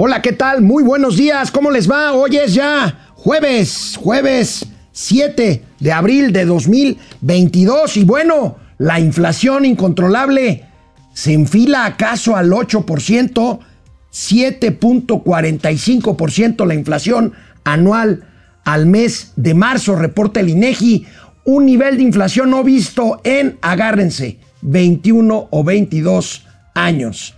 Hola, ¿qué tal? Muy buenos días, ¿cómo les va? Hoy es ya jueves, jueves 7 de abril de 2022 y bueno, la inflación incontrolable se enfila acaso al 8%, 7.45% la inflación anual al mes de marzo, reporta el INEGI, un nivel de inflación no visto en, agárrense, 21 o 22 años.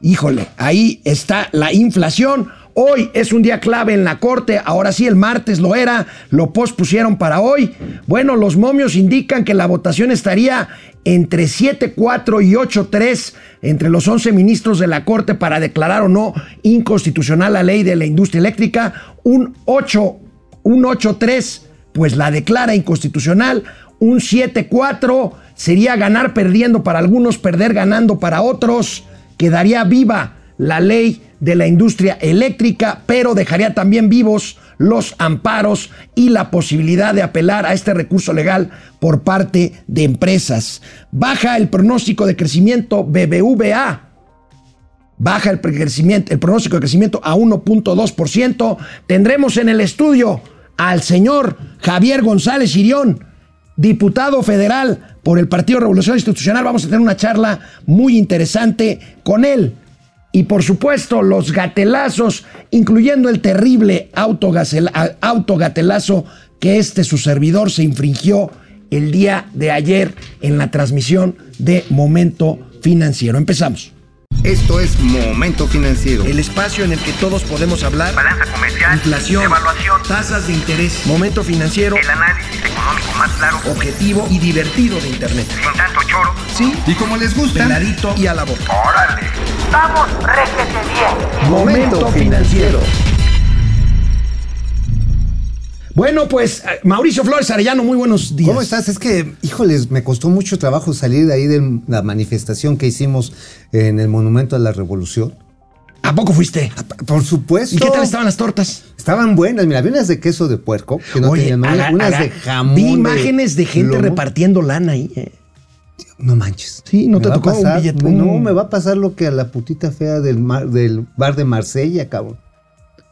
Híjole, ahí está la inflación. Hoy es un día clave en la corte, ahora sí el martes lo era, lo pospusieron para hoy. Bueno, los momios indican que la votación estaría entre 7-4 y 8-3 entre los 11 ministros de la corte para declarar o no inconstitucional la ley de la industria eléctrica. Un 8, un 8-3 pues la declara inconstitucional. Un 7-4 sería ganar perdiendo para algunos, perder ganando para otros quedaría viva la ley de la industria eléctrica, pero dejaría también vivos los amparos y la posibilidad de apelar a este recurso legal por parte de empresas. Baja el pronóstico de crecimiento BBVA. Baja el, el pronóstico de crecimiento a 1.2%. Tendremos en el estudio al señor Javier González Irión, diputado federal por el Partido Revolución Institucional. Vamos a tener una charla muy interesante con él. Y por supuesto, los gatelazos, incluyendo el terrible autogatelazo que este su servidor se infringió el día de ayer en la transmisión de Momento Financiero. Empezamos. Esto es Momento Financiero. El espacio en el que todos podemos hablar. Balanza comercial. Inflación. Evaluación. Tasas de interés. Momento Financiero. El análisis económico más claro. Objetivo y divertido de Internet. Sin tanto choro. Sí. Y como les gusta. Peladito y a la boca. ¡Órale! ¡Vamos, réjete bien! Momento Financiero. Bueno, pues eh, Mauricio Flores Arellano, muy buenos días. ¿Cómo estás? Es que, híjoles, me costó mucho trabajo salir de ahí de la manifestación que hicimos en el Monumento a la Revolución. ¿A poco fuiste? Por supuesto. ¿Y qué tal estaban las tortas? Estaban buenas, mira, había unas de queso de puerco, que no Oye, tenían haga- unas haga- de jamón. Vi imágenes de gente lomo. repartiendo lana ahí. eh. No manches. Sí, no Me te va a tocó un pasar- billete. No, un- me va a pasar lo que a la putita fea del, mar- del bar de Marsella, cabrón.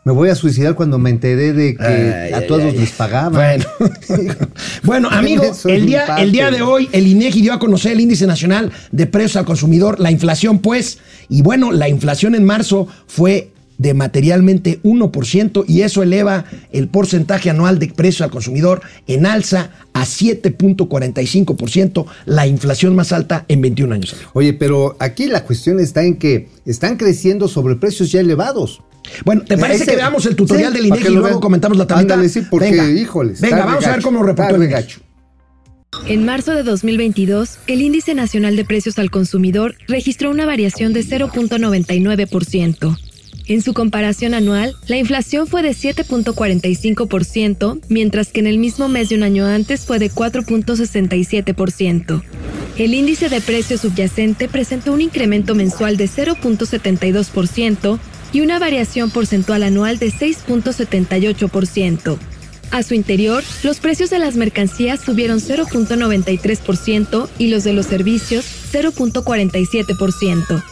Me voy a suicidar cuando me enteré de que Ay, a todos ay, les ay. pagaban. Bueno, bueno amigos, el día, el día de hoy el INEGI dio a conocer el índice nacional de precios al consumidor, la inflación pues, y bueno, la inflación en marzo fue de materialmente 1% y eso eleva el porcentaje anual de precio al consumidor en alza a 7.45%, la inflación más alta en 21 años. Oye, pero aquí la cuestión está en que están creciendo sobre precios ya elevados. Bueno, ¿te parece Ese- que veamos el tutorial sí, del INEGI que y luego vean. comentamos la tablita? Ándale, sí, porque, híjoles, Venga, vamos a ver cómo lo reportó el regacho. En marzo de 2022, el índice nacional de precios al consumidor registró una variación de 0.99%. En su comparación anual, la inflación fue de 7.45%, mientras que en el mismo mes de un año antes fue de 4.67%. El índice de precio subyacente presentó un incremento mensual de 0.72% y una variación porcentual anual de 6.78%. A su interior, los precios de las mercancías subieron 0.93% y los de los servicios 0.47%.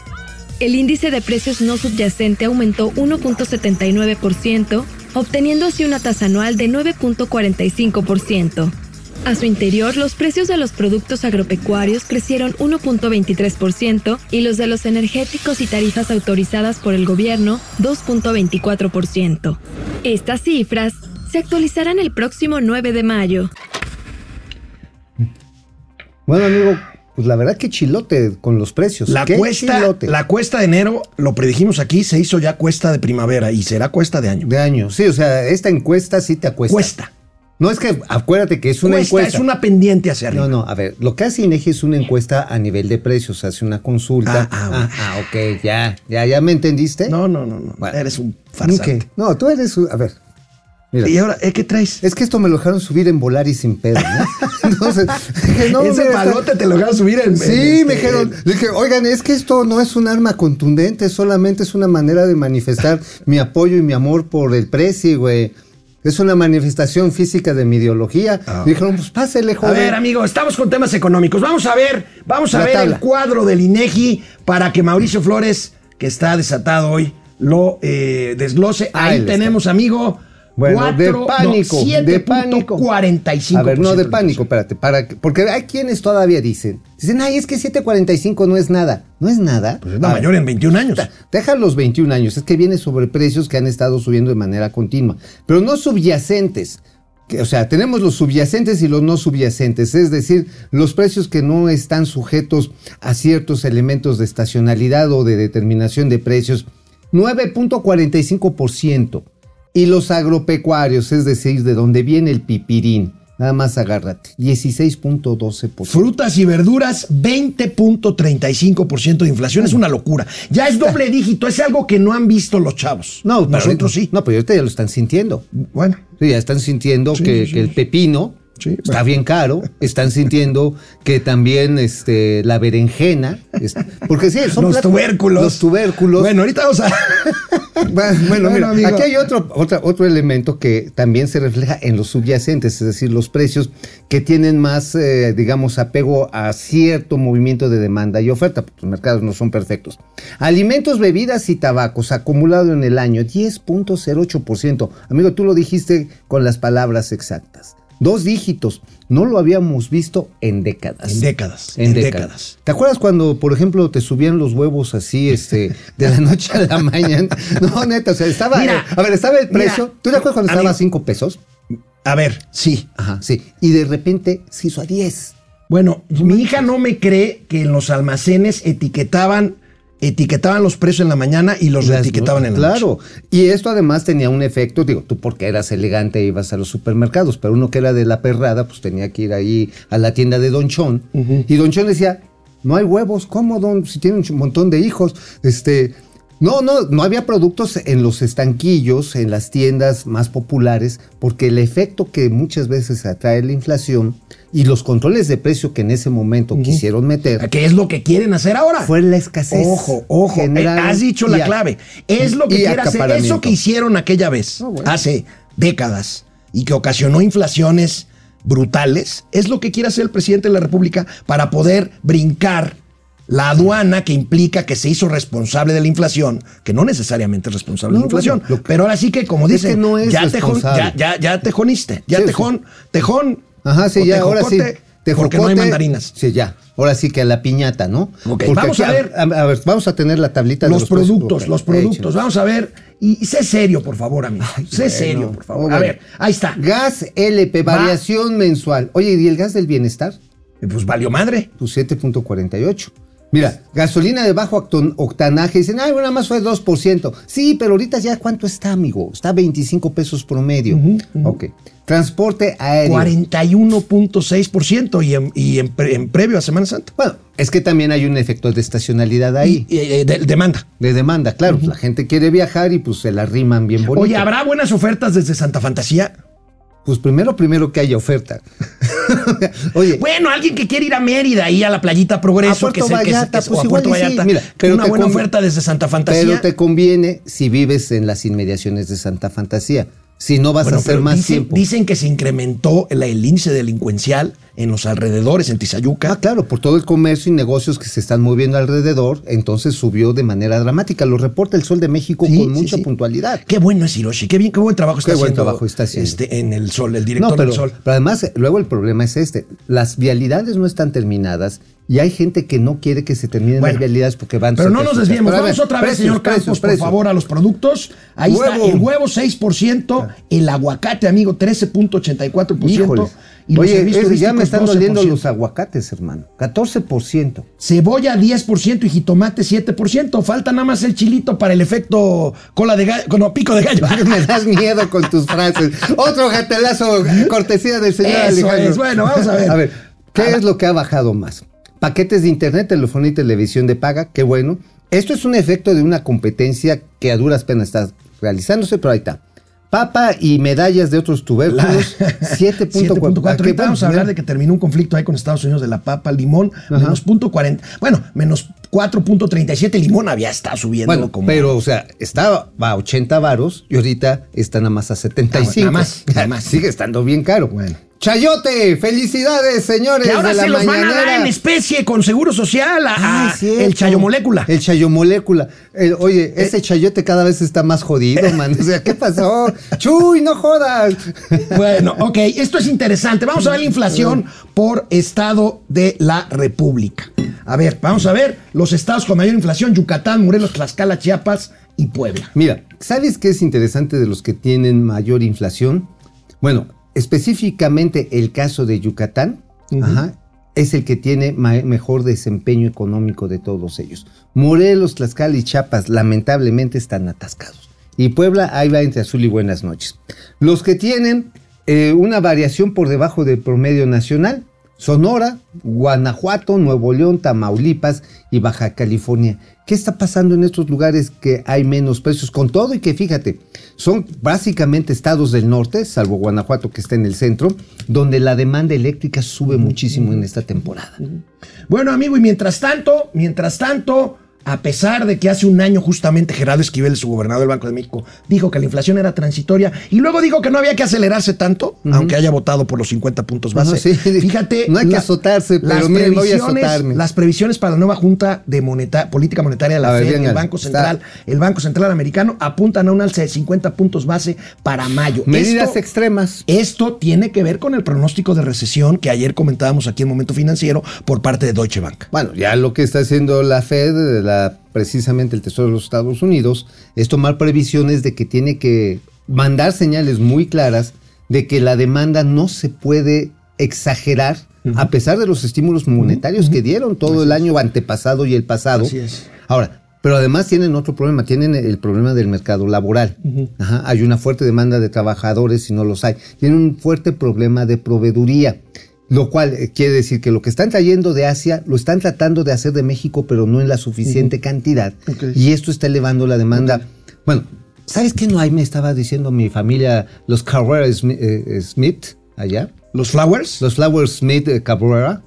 El índice de precios no subyacente aumentó 1.79%, obteniendo así una tasa anual de 9.45%. A su interior, los precios de los productos agropecuarios crecieron 1.23% y los de los energéticos y tarifas autorizadas por el gobierno 2.24%. Estas cifras se actualizarán el próximo 9 de mayo. Bueno, amigo, pues la verdad que chilote con los precios. La Qué cuesta, chilote. la cuesta de enero, lo predijimos aquí, se hizo ya cuesta de primavera y será cuesta de año. De año. Sí, o sea, esta encuesta sí te acuesta. Cuesta. No es que, acuérdate que es una Cuesta, encuesta. es una pendiente hacia arriba. No, no, a ver, lo que hace INEGI es una encuesta a nivel de precios, hace una consulta. Ah, ah, bueno. ah, ok, ya, ya, ya me entendiste. No, no, no, no. Bueno. Eres un farsante. Ok. No, tú eres, un- a ver, mira. Y ahora, ¿eh, ¿qué traes? Es que esto me lo dejaron subir en volar y sin pedo, ¿no? Entonces, dije, no, Ese está- palote te lo a subir en. Sí, este- me dijeron, le dije, oigan, es que esto no es un arma contundente, solamente es una manera de manifestar mi apoyo y mi amor por el precio, güey. Es una manifestación física de mi ideología. Dijeron, pues pásele, A joven. ver, amigo, estamos con temas económicos. Vamos a ver, vamos a La ver tabla. el cuadro del INEGI para que Mauricio Flores, que está desatado hoy, lo eh, desglose. Ahí Ahí está. tenemos, amigo. Bueno, de no, pánico, de pánico. 7.45%. A ver, no de pánico, espérate, para que- porque hay quienes todavía dicen, dicen, ay, es que 7.45 no es nada. No es nada. Pues es la mayor en 21 años. Deja los 21 años, es que viene sobre precios que han estado subiendo de manera continua, pero no subyacentes. Que, o sea, tenemos los subyacentes y los no subyacentes, es decir, los precios que no están sujetos a ciertos elementos de estacionalidad o de determinación de precios, 9.45%. Y los agropecuarios, es decir, de donde viene el pipirín, nada más agárrate, 16.12%. Frutas y verduras, 20.35% de inflación. Es una locura. Ya es doble dígito. Es algo que no han visto los chavos. No, nosotros sí. No, pero ahorita ya lo están sintiendo. Bueno, Sí, ya están sintiendo Sí, que, sí, que el pepino Sí, está bueno. bien caro. Están sintiendo que también este, la berenjena. porque sí, son los platos- tubérculos. Los tubérculos. Bueno, ahorita vamos a. Bueno, bueno, mira, amigo. aquí hay otro, otra- otro elemento que también se refleja en los subyacentes, es decir, los precios que tienen más, eh, digamos, apego a cierto movimiento de demanda y oferta, porque los mercados no son perfectos. Alimentos, bebidas y tabacos, acumulado en el año, 10.08%. Amigo, tú lo dijiste con las palabras exactas. Dos dígitos. No lo habíamos visto en décadas. En décadas. En, décadas. ¿Te acuerdas cuando, por ejemplo, te subían los huevos así, este, de la noche a la mañana? No, neta, o sea, estaba. Mira, a ver, estaba el mira, precio. ¿Tú te acuerdas cuando estaba a. 5 pesos? A ver, sí. Ajá, sí. Y de repente se hizo a 10. Bueno, mi hija no me cree que en los almacenes etiquetaban, etiquetaban los precios en la mañana y los etiquetaban en la noche. Claro. Y esto además tenía un efecto, digo, tú porque eras elegante ibas a los supermercados, pero uno que era de la perrada, pues tenía que ir ahí a la tienda de Don Chon. Y Don Chon decía, no hay huevos, ¿cómo, Don? Si tiene un montón de hijos. Este. No, no, no había productos en los estanquillos, en las tiendas más populares, porque el efecto que muchas veces atrae la inflación y los controles de precio que en ese momento quisieron meter ¿Qué es lo que quieren hacer ahora? fue la escasez. Ojo, ojo, general eh, has dicho la clave. Es lo que hacer. Eso que hicieron aquella vez, Ah, bueno. hace décadas, y que ocasionó inflaciones brutales, es lo que quiere hacer el presidente de la República para poder brincar la aduana que implica que se hizo responsable de la inflación, que no necesariamente es responsable de la inflación. bueno, pero ahora sí que, como Es dicen, que no es ya, tejón, responsable. ya, ya, ya tejoniste, ya Sí, sí. tejón, tejón. Ajá, sí, ya, ahora sí. tejocote, Porque no hay mandarinas. Sí, ya. Ahora sí que a la piñata, ¿no? Ok, Porque vamos a ver. A, a ver, vamos a tener la tablita de los, los precios. productos, los productos. Vamos a ver. Y, y sé serio, por favor, amigo. sé bueno. serio, por favor. A ver, ahí está. Gas LP, Va. variación mensual. Oye, ¿y el gas del bienestar? Eh, Pues valió madre. Pues 7.48. Mira, gasolina de bajo octanaje. Dicen, ay, bueno, nada más fue 2%. Sí, pero ahorita ya, ¿cuánto está, amigo? Está 25 pesos promedio. Ok. Transporte aéreo. 41.6% y, en, y en, pre- en previo a Semana Santa. Bueno, es que también hay un efecto de estacionalidad ahí. Y, de- demanda. De demanda, claro. La gente quiere viajar y pues se la riman bien bonito. Oye, ¿habrá buenas ofertas desde Santa Fantasía? Pues primero, primero que haya oferta. Oye, Bueno, alguien que quiere ir a Mérida y a la playita Progreso, A Puerto que Vallarta, que pues o a igual Puerto sí, mira, pero una buena oferta desde Santa Fantasía. pero te conviene si vives en las inmediaciones de Santa Fantasía. Si no vas Bueno, a hacer más dicen, tiempo. dicen que se incrementó el, el índice delincuencial en los alrededores, en Tizayuca. Ah, claro, por todo el comercio y negocios que se están moviendo alrededor, entonces subió de manera dramática. Lo reporta el Sol de México Sí, con sí, mucha sí. puntualidad. Qué bueno es Hiroshi, qué bien, qué buen trabajo está Qué buen trabajo está haciendo. Este, en el sol, el director No, pero, del sol. pero además, luego el problema es este. Las vialidades no están terminadas y hay gente que no quiere que se terminen Bueno, las vialidades porque van Pero no nos desviemos. Vamos ver, otra vez, precios, señor Campos, precios, por precios. favor, a los productos. Ahí está Huevo. el huevo 6%, el aguacate, amigo, 13.84%. Híjole. Y los Oye, ese- ya me están doliendo 12%. los aguacates, hermano. 14%. Cebolla 10% y jitomate 7%. Falta nada más el chilito para el efecto cola de gallo, no, pico de gallo. me das miedo con tus frases. Otro gatelazo, cortesía del señor Eso Alejandro. es. Bueno, vamos a ver. A ver, ¿qué es lo que ha bajado más? Paquetes de internet, telefonía y televisión de paga, qué bueno. Esto es un efecto de una competencia que a duras penas está realizándose, pero ahí está. Papa y medallas de otros tubérculos, 7.4. 7.4. Ah, vamos a bueno, hablar de que terminó un conflicto ahí con Estados Unidos de la papa, limón, menos punto 40. Bueno, menos 4.37. Limón había estado subiendo Bueno, como. pero, o sea, estaba a 80 varos y ahorita está nada más a 75. Ah, nada más, nada más. Sigue estando bien caro. Bueno. Chayote, felicidades, señores Que ahora de la se los van a dar en especie con seguro social a, Ah, a cierto. el chayomolécula. El chayomolécula. El- oye, ese chayote cada vez está más jodido, man. O sea, ¿qué pasó? Chuy, no jodas. Bueno, ok, esto es interesante. Vamos a ver la inflación por estado de la República. A ver, vamos a ver los estados con mayor inflación: Yucatán, Morelos, Tlaxcala, Chiapas y Puebla. Mira, ¿sabes qué es interesante de los que tienen mayor inflación? Bueno, específicamente el caso de Yucatán, ajá, es el que tiene mejor desempeño económico de todos ellos. Morelos, Tlaxcala y Chiapas lamentablemente están atascados. Y Puebla ahí va entre azul y buenas noches. Los que tienen eh, una variación por debajo del promedio nacional, Sonora, Guanajuato, Nuevo León, Tamaulipas y Baja California. ¿Qué está pasando en estos lugares que hay menos precios? Con todo y que fíjate, son básicamente estados del norte, salvo Guanajuato que está en el centro, donde la demanda eléctrica sube muchísimo en esta temporada. Bueno, amigo, y mientras tanto, mientras tanto, a pesar de que hace un año justamente Gerardo Esquivel, su gobernador del Banco de México, dijo que la inflación era transitoria y luego dijo que no había que acelerarse tanto, aunque haya votado por los 50 puntos base. Sí. Fíjate, No hay que azotarse, pero las miren, voy a previsiones- azotarme. Las previsiones para la nueva Junta de Moneta- Política Monetaria de la Fed, el Banco está. Central, el Banco Central Americano apuntan a un alza de 50 puntos base para mayo. Medidas Esto- extremas. esto tiene que ver con el pronóstico de recesión que ayer comentábamos aquí en Momento Financiero por parte de Deutsche Bank. Bueno, ya lo que está haciendo la Fed, la, precisamente el Tesoro de los Estados Unidos, es tomar previsiones de que tiene que mandar señales muy claras de que la demanda no se puede exagerar a pesar de los estímulos monetarios que dieron todo el año antepasado y el pasado. Así es. Ahora, pero además tienen otro problema, tienen el problema del mercado laboral. Ajá, hay una fuerte demanda de trabajadores y no los hay. Tienen un fuerte problema de proveeduría. Lo cual eh, quiere decir que lo que están trayendo de Asia lo están tratando de hacer de México, pero no en la suficiente cantidad. Y esto está elevando la demanda. Bueno, ¿sabes qué no hay? Me estaba diciendo mi familia, los Carrera Smith, eh, Smith allá. ¿Los flowers? Los Flower Smith eh, Cabrera.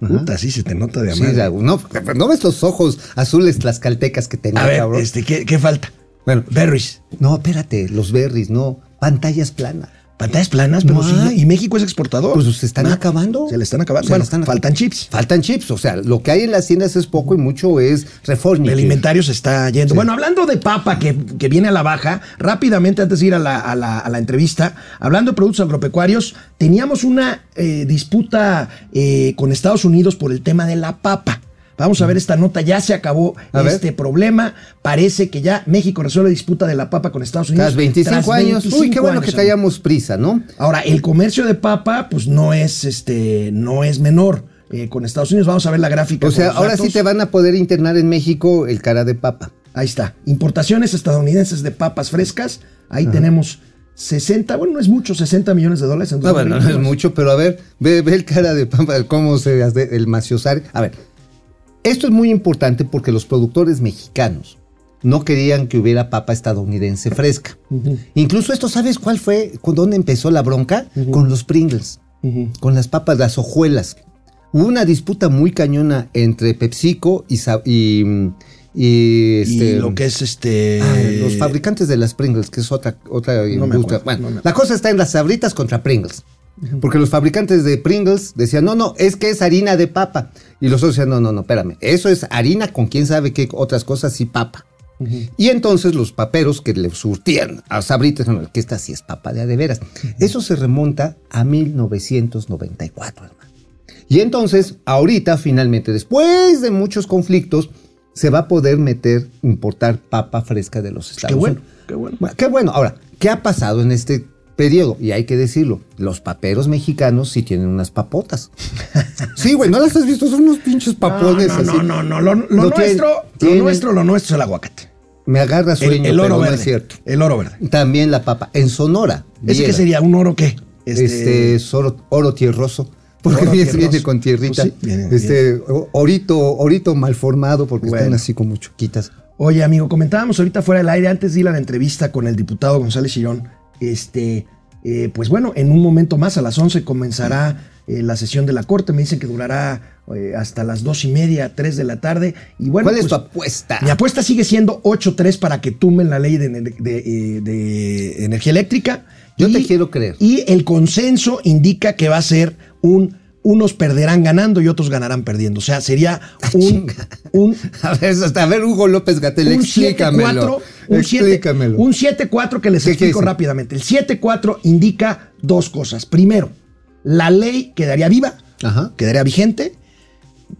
Ajá. Puta, sí se te nota de Sí, amar. la- no, no ves los ojos azules tlaxcaltecas que tenía, A ver, cabrón. este, ¿qué, qué falta? Bueno, Berries. no, espérate, los berries, no, pantallas planas. Pantallas planas, pero sí. Y México es exportador. Pues se están acabando. Se le están acabando. Se bueno, están faltan chips. Faltan chips, o sea, lo que hay en las tiendas es poco y mucho es reforma. El inventario se está yendo. Bueno, hablando de papa que, que viene a la baja, rápidamente antes de ir a la, a la- a la entrevista, hablando de productos agropecuarios, teníamos una eh, disputa eh, con Estados Unidos por el tema de la papa. Vamos a ver esta nota, ya se acabó A ver. este problema. Parece que ya México resuelve disputa de la papa con Estados Unidos. Tras 25 tras años. Uy, 25 qué bueno años, que traíamos prisa, ¿no? Ahora, el comercio de papa, pues no es este, no es menor eh, con Estados Unidos. Vamos a ver la gráfica. O sea, ahora sí te van a poder internar en México el cara de papa. Ahí está. Importaciones estadounidenses de papas frescas. Ahí tenemos 60, bueno, no es mucho, 60 millones de dólares en No, bueno, no es 2022. mucho, pero a ver, ve, ve el cara de papa, cómo se hace el maciosar. A ver, esto es muy importante porque los productores mexicanos no querían que hubiera papa estadounidense fresca. Incluso esto, ¿sabes cuál fue? ¿Con dónde empezó la bronca? Con los Pringles, con las papas, las hojuelas. Hubo una disputa muy cañona entre PepsiCo y, y, y, este, y lo que es este. Ah, los fabricantes de las Pringles, que es otra, otra No me industria. acuerdo, bueno, no me la cosa está en las sabritas contra Pringles. Porque los fabricantes de Pringles decían, no, no, es que es harina de papa. Y los otros decían, no, no, no, espérame, eso es harina con quién sabe qué otras cosas y papa. Y entonces los paperos que le surtían a sabritas, no, que esta sí es papa de a de veras. Eso se remonta a 1994, hermano. Y entonces, ahorita, finalmente, después de muchos conflictos, se va a poder meter, importar papa fresca de los Estados Qué bueno, Unidos. qué bueno. Bueno, qué bueno. Ahora, ¿qué ha pasado en este periodo? Y hay que decirlo, los paperos mexicanos sí tienen unas papotas. Sí, güey, ¿no las has visto? Son unos pinches papones no, así. no, no, no, Lo, lo Lo tienen- nuestro, lo nuestro, lo nuestro es el aguacate. Me agarra sueño, El, el oro pero verde. no es cierto. El oro verde. También la papa. En Sonora. ¿Ese qué viera, sería? ¿Un oro qué? Este, es oro, oro tierroso. Porque viene, viene con tierrita. Pues sí, viene- este, orito, orito mal formado porque Bueno. están así como chuquitas. Oye, amigo, comentábamos ahorita fuera del aire, antes de ir a la entrevista con el diputado González Chirón, este, eh, pues bueno, en un momento más, a las 11, comenzará eh, la sesión de la Corte. Me dicen que durará eh, hasta las dos y media, tres de la tarde. Y bueno, ¿Cuál es pues, tu apuesta? mi apuesta sigue siendo 8-3 para que tumben la ley de, de- de, eh, de energía eléctrica. Yo te quiero creer. Y el consenso indica que va a ser un. Unos perderán ganando y otros ganarán perdiendo. O sea, sería un. Chinga. un A ver, hasta a ver, Hugo López Gatel, un explícamelo. 7-4, un 7 explícamelo. un 7-4 que les ¿Qué quiere explico rápidamente. El 7-4 indica dos cosas. Primero, la ley quedaría viva, Ajá. quedaría vigente,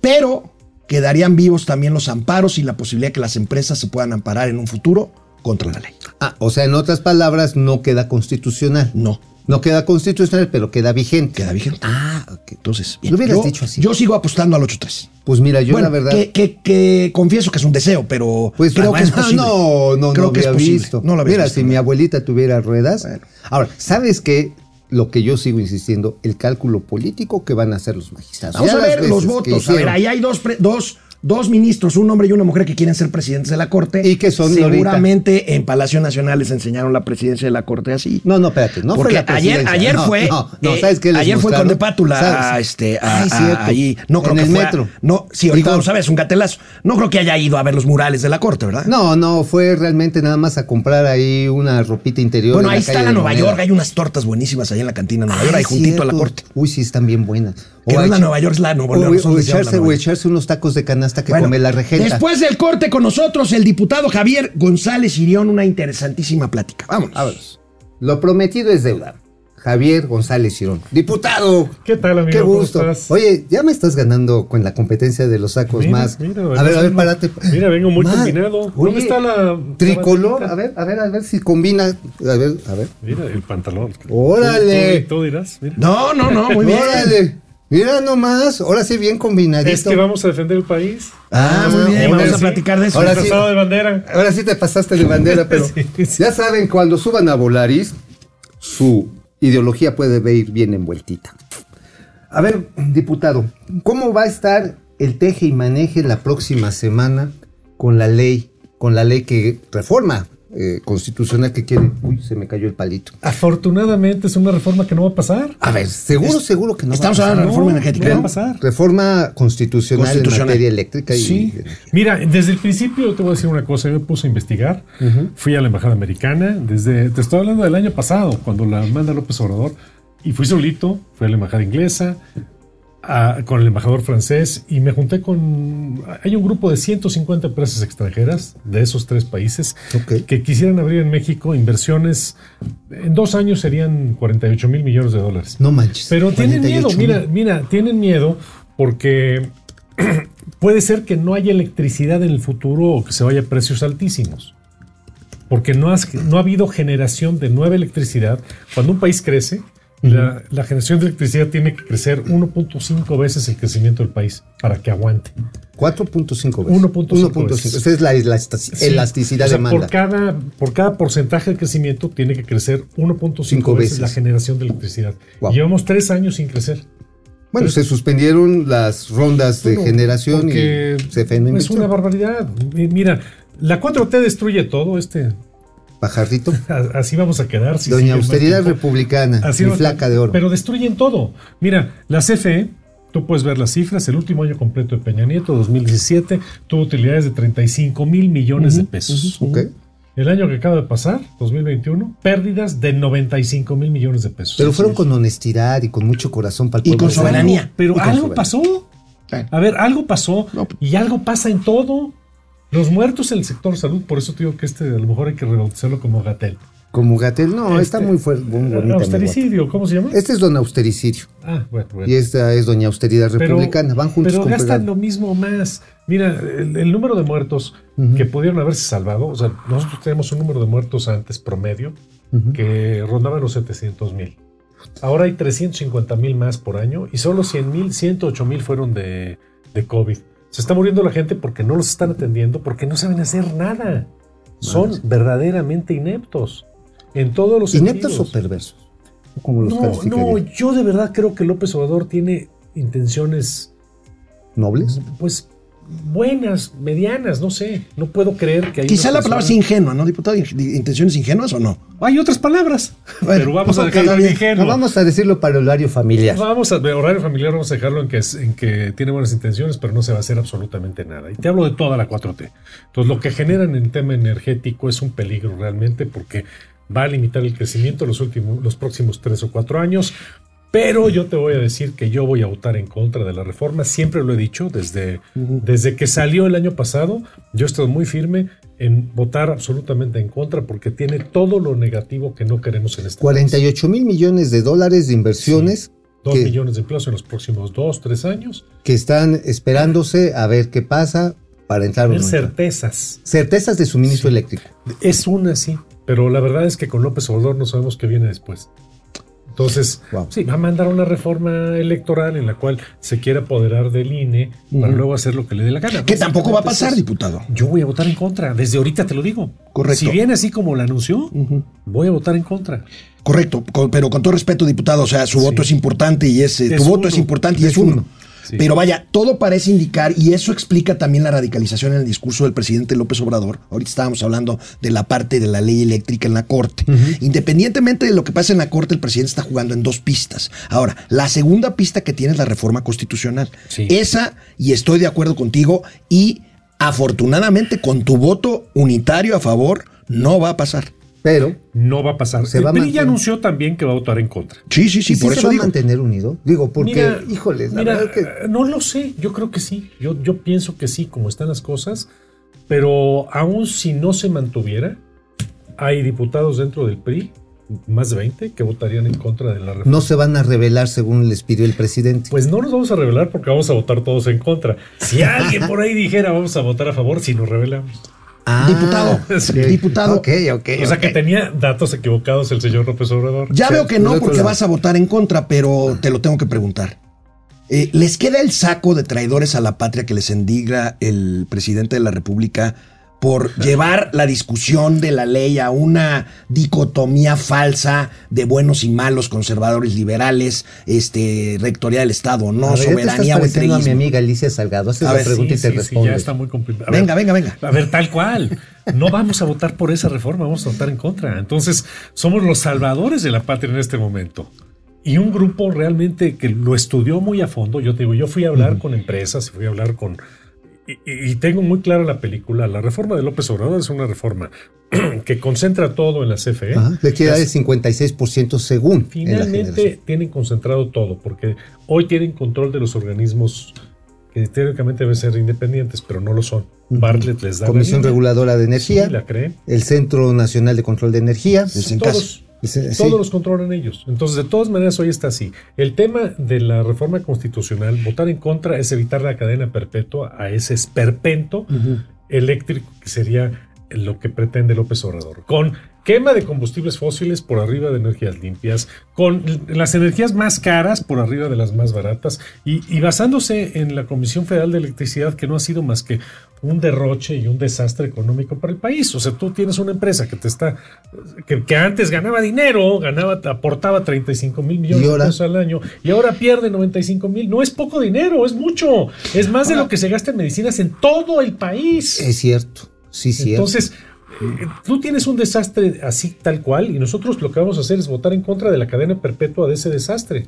pero quedarían vivos también los amparos y la posibilidad de que las empresas se puedan amparar en un futuro contra la ley. Ah, o sea, en otras palabras, no queda constitucional. No, No queda constitucional, pero queda vigente. queda vigente. Ah, ok. Entonces, Lo hubieras yo, dicho así. yo sigo apostando al 8-3. Pues mira, yo bueno, la verdad. que, que- que confieso que es un deseo, pero Pues creo que es posible. No, no, creo no que es había posible. visto. No lo había Mira, visto. si mi abuelita tuviera ruedas. Bueno. Ahora, ¿sabes qué? Lo que yo sigo insistiendo, el cálculo político que van a hacer los magistrados. Vamos Ya a ver los votos. A ver, ahí hay dos, pre- dos, dos ministros, un hombre y una mujer que quieren ser presidentes de la Corte. Y que son Seguramente en Palacio Nacional les enseñaron la presidencia de la Corte así. No, no, espérate, no Porque fue la ayer, ayer No, fue. No, no, eh, ¿sabes qué les Ayer fue mostraron? Conde Pátula a, ¿Sabes? este, a, es a- ahí. No creo en que el metro. no, sí, ahorita Dijo- vamos a ver, es un catelazo. No creo que haya ido a ver los murales de la Corte, ¿verdad? No, no, fue realmente nada más a comprar ahí una ropita interior. Bueno, en ahí la está la de Nueva Moneda. York, hay unas tortas buenísimas ahí en la cantina de Nueva York, ahí juntito a la. Corte. Uy, sí, están bien buenas. Que no es la Nueva York, es la Nueva o- Orleans, o echarse, Nueva o York. echarse unos tacos de canasta que Bueno, come la regenta. Después del corte con nosotros, el diputado Javier González Irión, una interesantísima plática. Vámonos. Vámonos. Lo prometido es deuda. Javier González Girón. Diputado. ¿Qué tal, amigo? Qué ¿Cómo gusto. estás? Oye, ya me estás ganando con la competencia de los sacos Mira, más. mira, a ver, a ver, párate. mira, vengo muy Más. combinado. ¿Dónde está la Tricolor, a ver, a ver, a ver si combina. A ver, a ver. Mira, el pantalón. Órale. Tú, tú- tú dirás, mira. No, no, no, muy bien. Órale. Mira nomás, ahora sí bien combinadito. Es que vamos a defender el país. Ah, muy bien, vamos a platicar de eso. Ahora sí. De bandera. Ahora sí te pasaste de bandera, pero Sí, sí. ya saben, cuando suban a Volaris, su ideología puede ir bien envueltita. A ver, diputado, ¿cómo va a estar el teje y maneje la próxima semana con la ley, con la ley que reforma eh, constitucional que quiere? Uy, se me cayó el palito. Afortunadamente es una reforma que no va a pasar. A ver, seguro, seguro que no. Estamos va a hablando de pasar. reforma No, energética. no va a pasar. Reforma constitucional, Constitucional. en materia eléctrica y Sí. Mira, desde el principio te voy a decir una cosa. Yo me puse a investigar. Fui a la embajada americana. Desde, te estoy hablando del año pasado, cuando la manda López Obrador. Y fui solito. Fui a la embajada inglesa. A- con el embajador francés. Y me junté con. Hay un grupo de 150 empresas extranjeras de esos tres países Ok. que quisieran abrir en México inversiones. En dos años serían 48 mil millones de dólares. No manches. Pero tienen 48 miedo, mira, mira, tienen miedo porque puede ser que no haya electricidad en el futuro o que se vaya a precios altísimos. Porque no, has- no ha habido generación de nueva electricidad. Cuando un país crece, la, la generación de electricidad tiene que crecer 1.5 veces el crecimiento del país para que aguante. 4.5 veces. 1.5 veces. Esa es la Sí. elasticidad O sea, de demanda. Por cada, por cada porcentaje de crecimiento tiene que crecer 1.5 Cinco veces, veces. la generación de electricidad. Wow. Llevamos tres años sin crecer. Bueno, se suspendieron las rondas de generación y se frenó Es una barbaridad. Mi- Mira, la 4T destruye todo. Este, Pajarrito. así vamos a quedar. si Doña Austeridad. Republicana, Así mi flaca de oro. Pero destruyen todo. Mira, la CFE, tú puedes ver las cifras. El último año completo de Peña Nieto, 2017, tuvo utilidades de 35 mil millones de pesos. Ok. El año que acaba de pasar, 2021, pérdidas de 95 mil millones de pesos. Pero fueron con honestidad y con mucho corazón para el Y pueblo. con de México. soberanía. Pero Y con algo soberanía. pasó. A ver, algo pasó No. y algo pasa en todo. Los muertos en el sector salud, por eso te digo que este a lo mejor hay que rebautizarlo como Gatel. Como Gatel, no, está Este, muy fuerte. Muy mi Austericidio, ¿cómo se llama? Este es Don Austericidio Ah, bueno, bueno. y esta es Doña Austeridad Pero- Republicana. Van juntos Pero gastan pegado. lo mismo más. Mira, el, el número de muertos que pudieron haberse salvado, o sea, nosotros tenemos un número de muertos antes promedio que rondaba los 700 mil. Ahora hay 350 mil más por año y solo 100 mil, 108 mil fueron de, de COVID. Se está muriendo la gente porque no los están atendiendo, porque no saben hacer nada. Son verdaderamente ineptos. En todos los ¿Ineptos sentidos. o perversos? ¿Cómo los No, no, yo de verdad creo que López Obrador tiene intenciones ¿Nobles? pues buenas, medianas, no sé. No puedo creer que hay. Quizá la palabra es ingenua, ¿no, diputado? ¿Intenciones ingenuas o no? Hay otras palabras, Bueno, pero vamos a ok, dejarlo en ingenuo. No, vamos a decirlo para el horario familiar. Vamos a ver, horario familiar, vamos a dejarlo en que, es- en que tiene buenas intenciones, pero no se va a hacer absolutamente nada. Y te hablo de toda la 4T. Entonces, lo que generan en tema energético es un peligro realmente porque va a limitar el crecimiento los, últimos, los próximos tres o cuatro años. Pero yo te voy a decir que yo voy a votar en contra de la reforma. Siempre lo he dicho, desde, desde que salió el año pasado, yo he estado muy firme en votar absolutamente en contra porque tiene todo lo negativo que no queremos en este país. 48 mil millones de dólares de inversiones Dos que, millones de empleos en los próximos dos, tres años. que están esperándose a ver qué pasa para entrar entrar. certezas. Certezas de suministro Sí. eléctrico. Es una, sí. Pero la verdad es que con López Obrador no sabemos qué viene después. Entonces, Wow. sí, va a mandar una reforma electoral en la cual se quiere apoderar del INE para luego hacer lo que le dé la gana. Que tampoco va a pasar, diputado. Yo voy a votar en contra. Desde ahorita te lo digo. Correcto. Si viene así como lo anunció, voy a votar en contra. Correcto, con- pero con todo respeto, diputado, o sea, su Sí. voto es importante y es, eh, Es tu voto uno. es importante y es, Es uno. uno. Sí. Pero vaya, todo parece indicar, y eso explica también la radicalización en el discurso del presidente López Obrador. Ahorita estábamos hablando de la parte de la ley eléctrica en la Corte. Independientemente de lo que pase en la Corte, el presidente está jugando en dos pistas. Ahora, la segunda pista que tiene es la reforma constitucional. Sí. Esa, y estoy de acuerdo contigo, y afortunadamente con tu voto unitario a favor, no va a pasar. Pero, No va a pasar. Se el va PRI ya mantener. anunció también que va a votar en contra. Sí, sí, sí, ¿y si por se eso va digo. a mantener unido? Digo, porque, Mira, híjoles, la mira, verdad que... no lo sé, yo creo que sí. Yo, yo pienso que sí, como están las cosas, pero aún si no se mantuviera, hay diputados dentro del PRI, más de 20, que votarían en contra de la reforma. no se van a revelar según les pidió el presidente. Pues no nos vamos a revelar porque vamos a votar todos en contra. Si alguien por ahí dijera vamos a votar a favor, si nos revelamos. Ah, Diputado, Sí. diputado. Ok, ok. O sea que tenía datos equivocados el señor López Obrador. Ya Sí, veo que no, porque vas a votar en contra, pero te lo tengo que preguntar. Eh, ¿Les queda el saco de traidores a la patria que les endigra el presidente de la República por llevar la discusión de la ley a una dicotomía falsa de buenos y malos, conservadores, liberales, este, rectoría del Estado, no, A ver, te soberanía o a mi amiga Alicia Salgado. Haces A la ver, pregunta Sí, y te sí, sí, responde. ya está muy complicado. A Venga, ver, venga, venga. A ver, tal cual. No vamos a votar por esa reforma, vamos a votar en contra. Entonces, somos los salvadores de la patria en este momento. Y un grupo realmente que lo estudió muy a fondo. Yo te digo, yo fui a hablar con empresas, fui a hablar con. Y, y- tengo muy clara la película. La reforma de López Obrador es una reforma que concentra todo en la CFE. Ajá, le queda Las- el 56% según. Finalmente tienen concentrado todo, porque hoy tienen control de los organismos que teóricamente deben ser independientes, pero no lo son. Bartlett les da Comisión. Reguladora de Energía, Sí, la creen. el Centro Nacional de Control de Energía. Todos. Sí, todos los controlan ellos. Entonces, de todas maneras, hoy está así. El tema de la reforma constitucional, votar en contra es evitar la cadena perpetua a ese esperpento eléctrico que sería lo que pretende López Obrador. Con quema de combustibles fósiles por arriba de energías limpias, con las energías más caras por arriba de las más baratas y, y basándose en la Comisión Federal de Electricidad que no ha sido más que un derroche y un desastre económico para el país. O sea, tú tienes una empresa que te está, que, que antes ganaba dinero, ganaba, aportaba 35 mil millones ¿Y de pesos al año y ahora pierde 95 mil. No es poco dinero, es mucho. Es más de lo que se gasta en medicinas en todo el país. Es cierto. Sí, cierto. Entonces, eh, tú tienes un desastre así tal cual y nosotros lo que vamos a hacer es votar en contra de la cadena perpetua de ese desastre.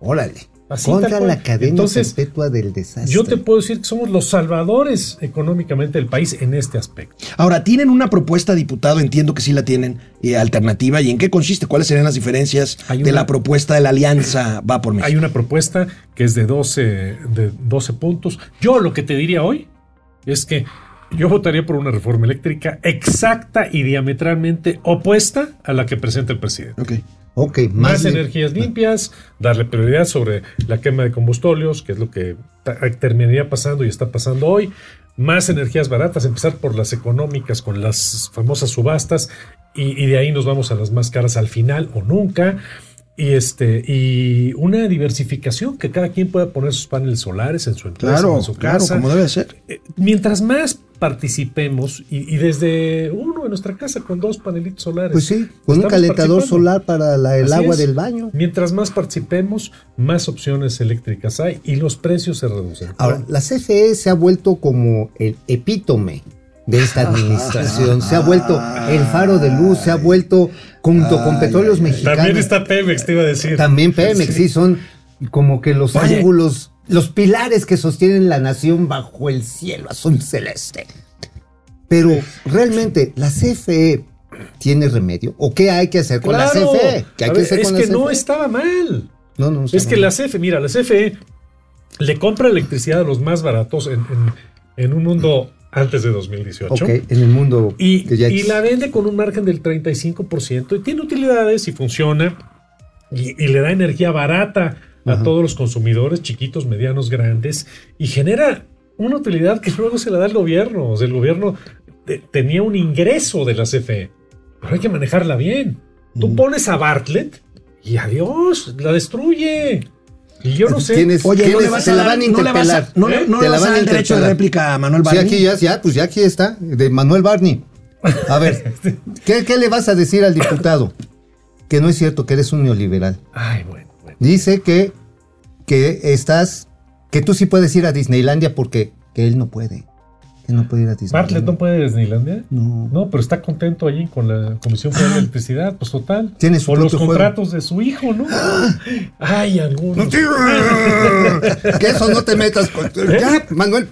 Órale. Así Contra cual. la cadena Entonces, perpetua del desastre. Yo te puedo decir que somos los salvadores económicamente del país en este aspecto. Ahora, ¿tienen una propuesta, diputado? Entiendo que sí la tienen, eh, alternativa. ¿Y en qué consiste? ¿Cuáles serían las diferencias de la propuesta de la alianza Va por México? Hay una propuesta que es de 12, de 12 puntos. Yo lo que te diría hoy es que yo votaría por una reforma eléctrica exacta y diametralmente opuesta a la que presenta el presidente. Ok. Ok, Más, energías limpias, darle prioridad sobre la quema de combustibles, que es lo que terminaría pasando y está pasando hoy. Más energías baratas, empezar por las económicas con las famosas subastas y, y de ahí nos vamos a las más caras al final o nunca. Y este y una diversificación que cada quien pueda poner sus paneles solares en su empresa, Claro, en su claro, casa. como debe ser. Eh, Mientras más participemos y, y desde uno en nuestra casa con dos panelitos solares. Pues sí, con un calentador solar para la- el Así agua es. del baño. Mientras más participemos, más opciones eléctricas hay y los precios se reducen. Ahora, la CFE se ha vuelto como el epítome de esta administración. Se ha vuelto el faro de luz, se ha vuelto junto con petróleos mexicanos. También está Pemex, te iba a decir. También Pemex, sí, son como que los Oye. ángulos, los pilares que sostienen la nación bajo el cielo azul celeste. Pero realmente, ¿la CFE tiene remedio? ¿O qué hay que hacer con la Claro. CFE? ¿Qué hay que ver, hacer es con que la no CFE? estaba mal. No, no, Es que la CFE, mira, la CFE le compra electricidad a los más baratos en, en- en un mundo antes de 2018. Ok, en el mundo Y, que ya y la vende con un margen del 35% y tiene utilidades y funciona y, y le da energía barata a Ajá. todos los consumidores, chiquitos, medianos, grandes, y genera una utilidad que luego se la da el gobierno. O sea, el gobierno te- tenía un ingreso de la CFE, pero hay que manejarla bien. Tú pones a Bartlett y adiós, la destruye. Y yo no sé. Tienes- Oye, no tienes- le vas se a la dar, van a no le vas a, interpelar. no le- ¿Eh? no le vas a dar el derecho de interpelar. réplica a Manuel Sí, Barney. aquí ya, ya, pues ya aquí está, de Manuel Barney. A ver, ¿qué, qué le vas a decir al diputado? Que no es cierto que eres un neoliberal. Ay, bueno, bueno. Dice que, que estás, que tú sí puedes ir a Disneylandia porque que él no puede. Que no puede ir a Disneylandia. Bartlett no puede ir a Disneylandia. No. No, pero está contento allí con la Comisión Federal de Electricidad, pues total. Tiene su Por los juego. contratos de su hijo, ¿no? Ay, algunos. que eso no te metas con... Ya, Manuel.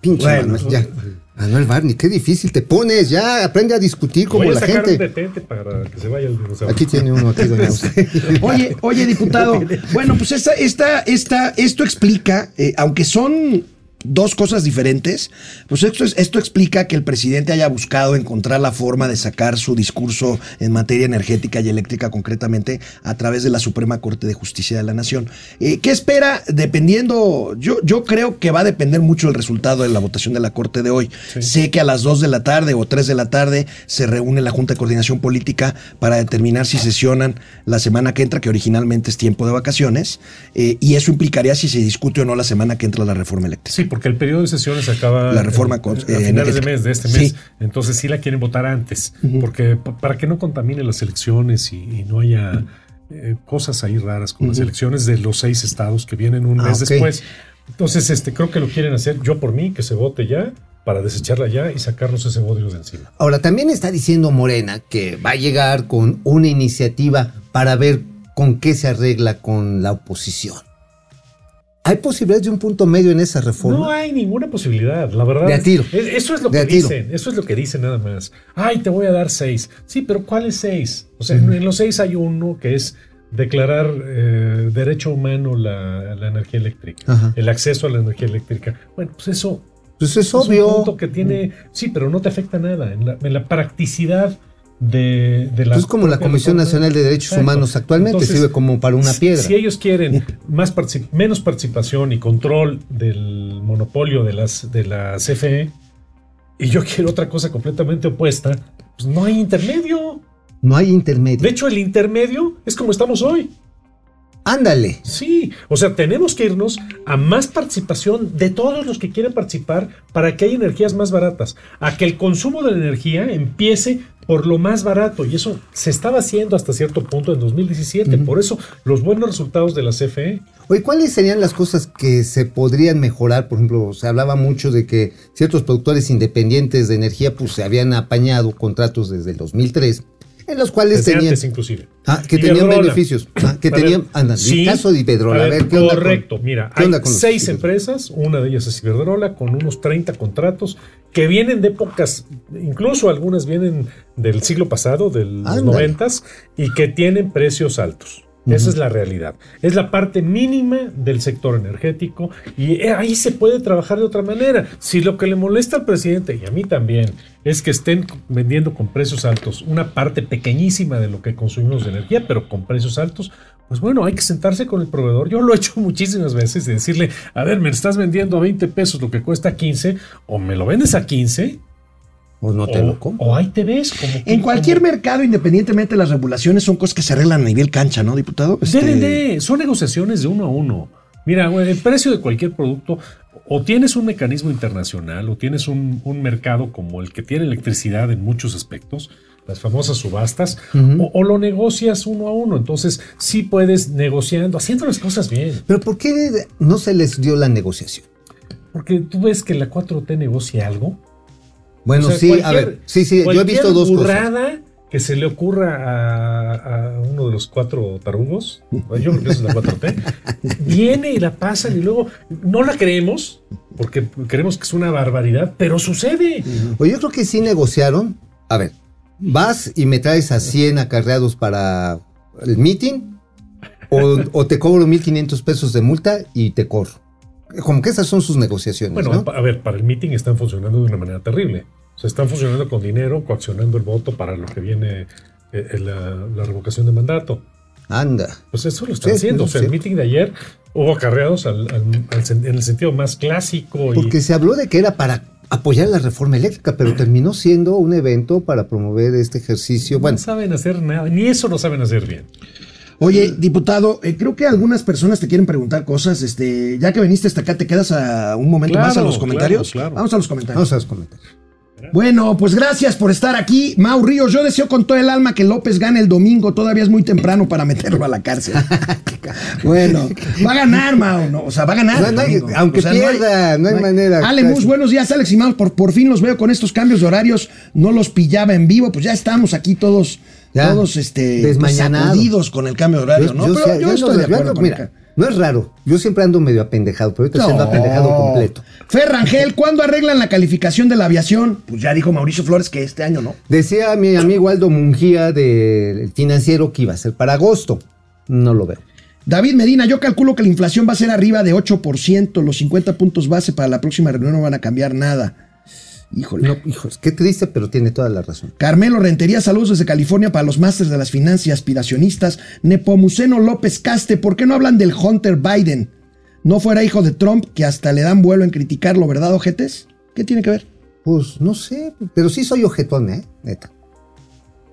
Pinche Bueno. Manuel, ya. Manuel Barney, qué difícil te pones, ya, aprende a discutir como Voy a la sacar un gente. detente para que se vaya el dinosaurio. Aquí tiene uno, aquí, doña. Oye, oye, diputado. Bueno, pues esta, esta, esta, esto explica, eh, aunque son dos cosas diferentes, pues esto, es- esto explica que el presidente haya buscado encontrar la forma de sacar su discurso en materia energética y eléctrica concretamente a través de la Suprema Corte de Justicia de la Nación. Eh, ¿Qué espera? Dependiendo, yo, yo creo que va a depender mucho el resultado de la votación de la Corte de hoy. Sé que a las 2 de la tarde o 3 de la tarde se reúne la Junta de Coordinación Política para determinar si sesionan la semana que entra, que originalmente es tiempo de vacaciones, eh, y eso implicaría si se discute o no la semana que entra la reforma eléctrica. Sí, porque el periodo de sesiones acaba La reforma eh, a eh, finales de mes, de este Sí. mes. Entonces sí la quieren votar antes, porque pa- para que no contamine las elecciones y, y no haya eh, cosas ahí raras con las elecciones de los seis estados que vienen un Ah, mes después. Entonces, este, creo que lo quieren hacer yo por mí, que se vote ya, para desecharla ya y sacarnos ese bodrio de encima. Ahora, también está diciendo Morena que va a llegar con una iniciativa para ver con qué se arregla con la oposición. ¿Hay posibilidades de un punto medio en esa reforma? No hay ninguna posibilidad, la verdad. De a tiro. Es- Eso es lo De que dicen, eso es lo que dicen nada más. Ay, te voy a dar seis. Sí, pero ¿cuáles seis? O sea, en los seis hay uno que es declarar eh, derecho humano la, la energía eléctrica, Ajá. el acceso a la energía eléctrica. Bueno, pues eso Pues es es un obvio. punto que tiene, sí, pero no te afecta nada en la, en la practicidad de, de la... Es como la Comisión. Nacional de Derechos Exacto. Humanos actualmente Entonces, sirve como para una piedra. Si ellos quieren más particip- menos participación y control del monopolio de, las, de la CFE, y yo quiero otra cosa completamente opuesta, pues no hay intermedio. No hay intermedio. De hecho, el intermedio es como estamos hoy. Ándale. Sí, o sea, tenemos que irnos a más participación de todos los que quieren participar para que haya energías más baratas, a que el consumo de la energía empiece por lo más barato y eso se estaba haciendo hasta cierto punto en 2017, por eso los buenos resultados de la CFE. Oye, ¿cuáles serían las cosas que se podrían mejorar? Por ejemplo, se hablaba mucho de que ciertos productores independientes de energía pues se habían apañado contratos desde el 2003 en los cuales tenían antes inclusive. Ah, que tenían Iberdrola. beneficios. Ah, que A ver, tenían. El sí, caso de Iberdrola. A a ver, ver, ¿qué onda con- correcto, mira, hay seis empresas, una de ellas es Iberdrola, con unos 30 contratos que vienen de épocas, incluso algunas vienen del siglo pasado, de los Ándale. noventas, y que tienen precios altos. Esa es la realidad. Es la parte mínima del sector energético y eh, ahí se puede trabajar de otra manera. Si lo que le molesta al presidente y a mí también es que estén vendiendo con precios altos una parte pequeñísima de lo que consumimos de energía, pero con precios altos, pues bueno, hay que sentarse con el proveedor. Yo lo he hecho muchísimas veces y decirle, a ver, me estás vendiendo a 20 pesos lo que cuesta 15, o me lo vendes a 15, O no te o, lo compro. o ahí te ves. Como, En cualquier como- mercado, independientemente de las regulaciones, son cosas que se arreglan a nivel cancha, ¿no, diputado? Este, de, son negociaciones de uno a uno. Mira, el precio de cualquier producto, o tienes un mecanismo internacional, o tienes un, un mercado como el que tiene electricidad en muchos aspectos, las famosas subastas, o, o lo negocias uno a uno. Entonces, sí puedes negociando, haciendo las cosas bien. Pero ¿por qué no se les dio la negociación? Porque tú ves que la 4T negocia algo. Bueno, O sea, sí, a ver, sí, sí, yo he visto dos cosas. que se le ocurra a, a uno de los cuatro tarugos, yo creo que es la 4T, viene y la pasan y luego no la creemos, porque creemos que es una barbaridad, pero sucede. Oye, yo creo que sí negociaron. A ver, vas y me traes a 100 acarreados para el meeting o, o te cobro 1.500 pesos de multa y te corro. Como que esas son sus negociaciones, Bueno, a ver, para el meeting están funcionando de una manera terrible. O sea, están funcionando con dinero, coaccionando el voto para lo que viene eh, eh, la, la revocación de mandato. Anda. Pues eso lo están Sí, haciendo. O sea, el meeting de ayer hubo acarreados al- al- al sen- en el sentido más clásico. y- Porque se habló de que era para apoyar la reforma eléctrica, pero terminó siendo un evento para promover este ejercicio. Bueno, no saben hacer nada, ni eso lo saben hacer bien. Oye, diputado, eh, creo que algunas personas te quieren preguntar cosas. Este, ya que viniste hasta acá, ¿te quedas a un momento Claro, más a los claro, comentarios? claro. Vamos a los comentarios. vamos a los comentarios. Bueno, pues gracias por estar aquí. Mau Ríos, yo deseo con todo el alma que López gane el domingo. Todavía es muy temprano para meterlo a la cárcel. bueno, va a ganar, Mau. No, o sea, va a ganar. No, hay- aunque O sea, pierda, no hay manera. Ale Mus, buenos días, Alex y Mau. Por, por fin los veo con estos cambios de horarios. No los pillaba en vivo. Pues ya estamos aquí todos, Ya, todos este, desmañanados. sacudidos con el cambio de horario, ¿no? Pero yo ando- estoy de yo acuerdo con Mira, el no es raro. Yo siempre ando medio apendejado, pero ahorita siendo apendejado completo. Fer Rangel, ¿cuándo arreglan la calificación de la aviación? Pues ya dijo Mauricio Flores que este año no. Decía mi amigo Aldo Mungía del financiero que iba a ser para agosto. No lo veo. David Medina, yo calculo que la inflación va a ser arriba de 8%. Los 50 puntos base para la próxima reunión no van a cambiar nada. Híjole. No, hijos, qué triste, pero tiene toda la razón. Carmelo Rentería, saludos desde California para los másters de las finanzas aspiracionistas. Nepomuceno López Caste, ¿por qué no hablan del Hunter Biden? ¿No fuera hijo de Trump que hasta le dan vuelo en criticarlo, verdad, ojetes? ¿Qué tiene que ver? Pues no sé, pero sí soy ojetón, ¿eh? Neta.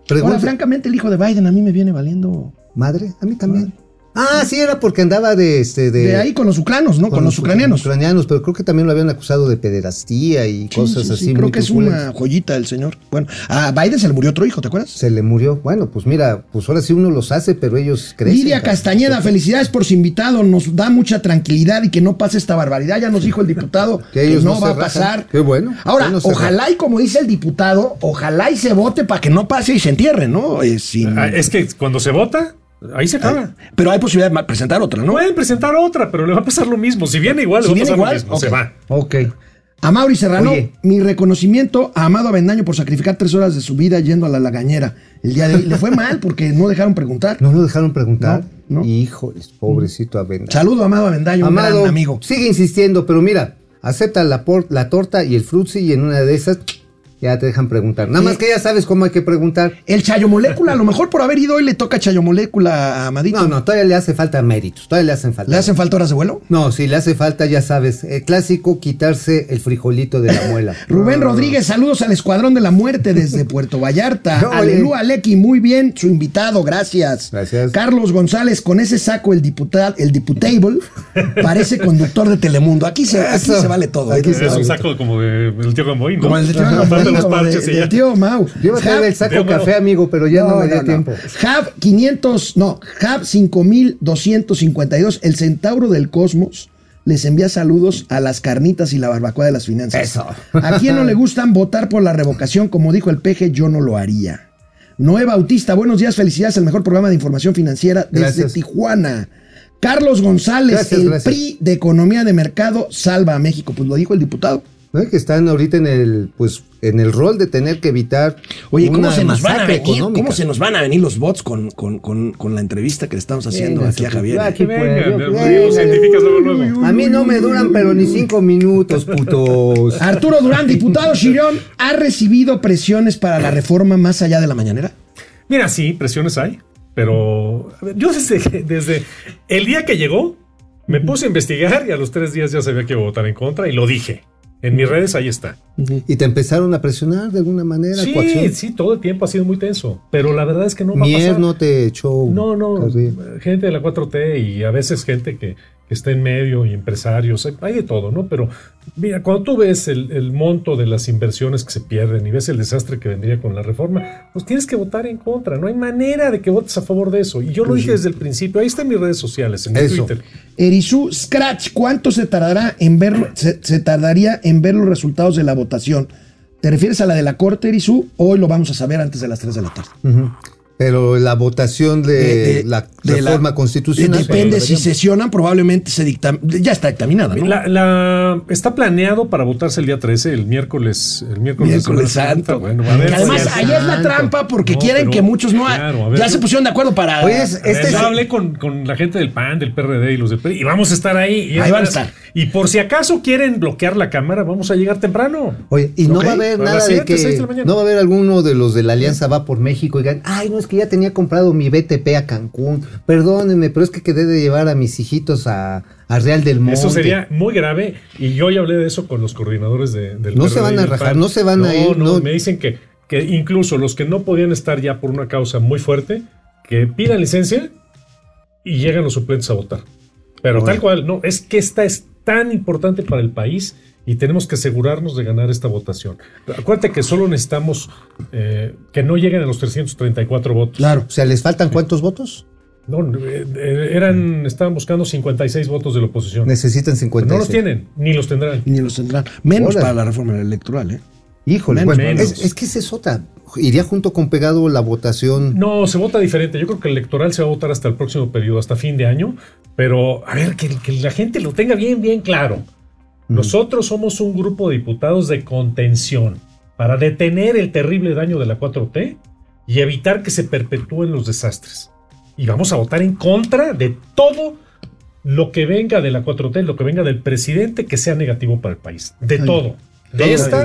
Ahora, francamente, el hijo de Biden a mí me viene valiendo madre, a mí también. Ah, sí, era porque andaba de este. De, de ahí con los ucranos, ¿no? Con, los ucranianos. ucranianos, pero creo que también lo habían acusado de pederastía y Sí, cosas sí, sí, así. Creo muy que es una joyita el señor. Bueno, a Biden se le murió otro hijo, ¿te acuerdas? Se le murió. Bueno, pues mira, pues ahora sí uno los hace, pero ellos crecen. Lidia. Castañeda, felicidades por su invitado. Nos da mucha tranquilidad y que no pase esta barbaridad. Ya nos dijo el diputado Que que, ellos no, no va a pasar. Qué bueno. Ahora, no ojalá y como dice el diputado, ojalá y se vote para que no pase y se entierre, ¿no? Eh, sin- Ah, Es que cuando se vota, ahí se acaba. Pero hay posibilidad de presentar otra, ¿no? Pueden presentar otra, pero le va a pasar lo mismo. Si viene igual, le Si va a viene pasar igual, lo mismo. Se va. Ok. A Mauri Serrano, Oye. mi reconocimiento a Amado Avendaño por sacrificar tres horas de su vida yendo a la lagañera. El día de hoy le fue mal porque no dejaron preguntar. ¿No lo dejaron preguntar? No, no. Híjoles, pobrecito Avenda. Saludo a Amado Avendaño, un Amado, gran amigo. sigue insistiendo, pero mira, acepta la, por- la torta y el frutzi y en una de esas ya te dejan preguntar. Nada más Eh. que ya sabes cómo hay que preguntar. El Chayo Molécula, a lo mejor por haber ido hoy le toca Chayo Molécula a Amadito. No, no, todavía le hace falta méritos, todavía le hacen falta. ¿Le hacen falta horas de vuelo? No, si le hace falta, ya sabes, el clásico quitarse el frijolito de la muela. Rubén Rodríguez, saludos al Escuadrón de la Muerte desde Puerto Vallarta. No. Aleluya, Aleki, muy bien, su invitado, gracias. Gracias. Carlos González, con ese saco, el diputado, el diputable, parece conductor de Telemundo. Aquí se, aquí se vale todo. ¿eh? Se Es un saco como de, del tío Gamboín, ¿no? Como el de tío Gamboín, los como parches de- y de ya. tío Mau. Yo iba a el saco café, amigo, pero ya no, me dio tiempo. Hub 500, no, Hub 5252, el centauro del cosmos, les envía saludos a las carnitas y la barbacoa de las finanzas. Eso. ¿A quién no le gustan votar por la revocación? Como dijo el peje, yo no lo haría. Noé Bautista, buenos días, felicidades, el mejor programa de información financiera desde Gracias. Tijuana. Carlos González, Gracias, el gracias. PRI de Economía de Mercado salva a México. Pues lo dijo el diputado. ¿No? Que están ahorita en el, pues, en el rol de tener que evitar. Oye, ¿cómo se nos van a venir? económica. ¿Cómo se nos van a venir los bots con, con, con, con la entrevista que le estamos haciendo Venga, aquí a Javier? aquí pues, yo-. A mí no me duran, pero ni cinco minutos, putos. Arturo Durán, diputado Chirón, ¿ha recibido presiones para la reforma más allá de la mañanera? Mira, sí, presiones hay, pero ver, yo desde, que- desde el día que llegó me puse a investigar y a los tres días ya sabía que iba a votar en contra y lo dije. En mis redes ahí está. Y te empezaron a presionar de alguna manera. Sí, coacción. sí, todo el tiempo ha sido muy tenso, pero la verdad es que no va a Mier pasar. no te echó. No, no, gente de la 4T y a veces gente que, que está en medio y empresarios, hay, hay de todo, ¿no? Pero mira, cuando tú ves el, el monto de las inversiones que se pierden y ves el desastre que vendría con la reforma, pues tienes que votar en contra. No hay manera de que votes a favor de eso. Y yo lo dije desde el principio. Ahí están mis redes sociales, en mi Eso. Twitter. Erizú Scratch, ¿cuánto se tardará en ver, se, tardaría en ver los resultados de la votación? ¿Te refieres a la de la Corte, Erizú? Hoy lo vamos a saber antes de las 3 de la tarde. Pero la votación de, De- de- la de la- reforma constitucional. Depende si sesionan, probablemente se dicta, ya está dictaminada, ¿no? La, la- está planeado para votarse el día 13, el miércoles. El miércoles, Miércoles Santo. Bueno, a ver, Que además, ahí es la trampa porque No, quieren pero- que muchos no. claro, a ver, ya yo- se pusieron de acuerdo para. Oye, es- ver, Este yo hablé con, con la gente del PAN, del PRD y los del PRI y vamos a estar ahí. Y Ahí van a estar. Y por si acaso quieren bloquear la cámara, vamos a llegar temprano. Oye, y no va a haber nada de que de no va a haber alguno de los de la Alianza va por México y digan, ay, no es que ya tenía comprado mi BTP a Cancún. Perdónenme, pero es que quedé de llevar a mis hijitos a, a Real del Monte. Eso sería muy grave y yo ya hablé de eso con los coordinadores de- del No se PRD van a rajar, no se van a ir, No, no. me dicen que, que incluso los que no podían estar ya por una causa muy fuerte, que pidan licencia y llegan los suplentes a votar. Pero Bueno. tal cual, no, es que esta es tan importante para el país y tenemos que asegurarnos de ganar esta votación. Acuérdate que solo necesitamos eh, que no lleguen a los 334 votos. Claro. O sea, ¿les faltan cuántos votos? No, eh, eh, eran, estaban buscando 56 votos de la oposición. Necesitan Pero 50. no los tienen, ni los tendrán. Ni los tendrán. Menos para la reforma electoral, ¿eh? Híjole, Menos, bueno. Es, es que esa es otra. Iría junto con pegado la votación. No, se vota diferente. Yo creo que el electoral se va a votar hasta el próximo periodo, hasta fin de año. Pero, a ver, que, que la gente lo tenga bien, bien claro. Nosotros somos un grupo de diputados de contención para detener el terrible daño de la 4T y evitar que se perpetúen los desastres. Y vamos a votar en contra de todo lo que venga de la 4T, lo que venga del presidente que sea negativo para el país. De todo. De esta,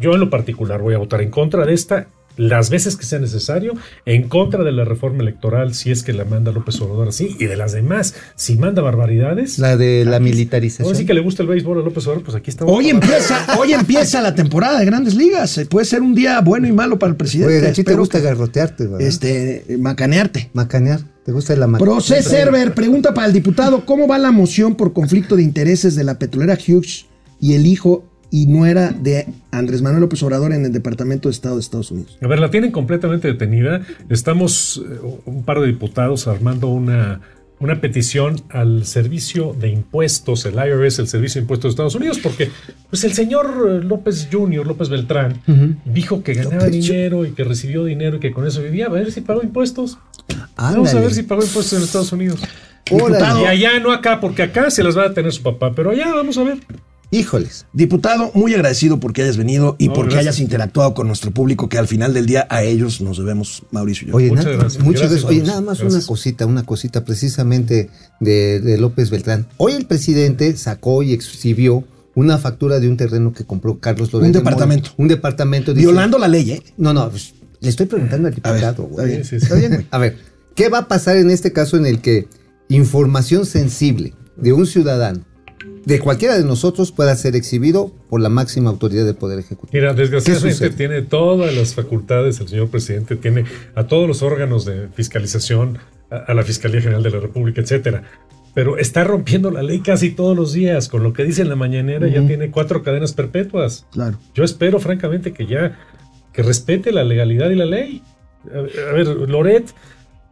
yo en lo particular voy a votar en contra de esta las veces que sea necesario, en contra de la reforma electoral si es que la manda López Obrador así, y de las demás, si manda barbaridades. La de la Ahora militarización. sí que le gusta el béisbol a López Obrador, pues aquí estamos. Hoy empieza, hoy empieza la temporada de Grandes Ligas. Eh, Puede ser un día bueno y malo para el presidente. Oye, a ti te gusta que- garrotearte, ¿verdad? este, macanearte. Macanear. ¿Te gusta la macanear? Procés Server pregunta para el diputado: ¿Cómo va la moción por conflicto de intereses de la petrolera Hughes y el hijo y nuera de Andrés Manuel López Obrador en el Departamento de Estado de Estados Unidos? A ver, la tienen completamente detenida. Estamos eh, un par de diputados armando una, una petición al Servicio de Impuestos, el IRS, el Servicio de Impuestos de Estados Unidos, porque pues el señor eh, López Jr., López Beltrán, dijo que ganaba López dinero y que recibió dinero y que con eso vivía. A ver si pagó impuestos. Vamos a ver si pagó impuestos en Estados Unidos. Y allá, no acá, porque acá se las va a tener su papá, pero allá vamos a ver. Híjoles. Diputado, muy agradecido porque hayas venido y No, porque gracias. hayas interactuado con nuestro público, que al final del día a ellos nos debemos, Mauricio y yo. Oye, Muchas nada, gracias. muchas Gracias, gracias. Oye, Mauricio. nada más Gracias. una cosita, una cosita precisamente de, de López Beltrán. Hoy el presidente sacó y exhibió una factura de un terreno que compró Carlos Loret. Un departamento. Un departamento. dice- Violando la ley, ¿eh? No, no, pues, le estoy preguntando al diputado. está güey. bien. Sí, sí, sí. Está bien. A ver, ¿qué va a pasar en este caso en el que información sensible de un ciudadano, de cualquiera de nosotros, pueda ser exhibido por la máxima autoridad del Poder Ejecutivo? Mira, ¿Qué desgraciadamente tiene todas las facultades el señor presidente, tiene a todos los órganos de fiscalización, a, a la Fiscalía General de la República, etcétera. Pero está rompiendo la ley casi todos los días. Con lo que dice en la mañanera, ya tiene cuatro cadenas perpetuas. Claro. Yo espero, francamente, que ya que respete la legalidad y la ley. A, a ver, Loret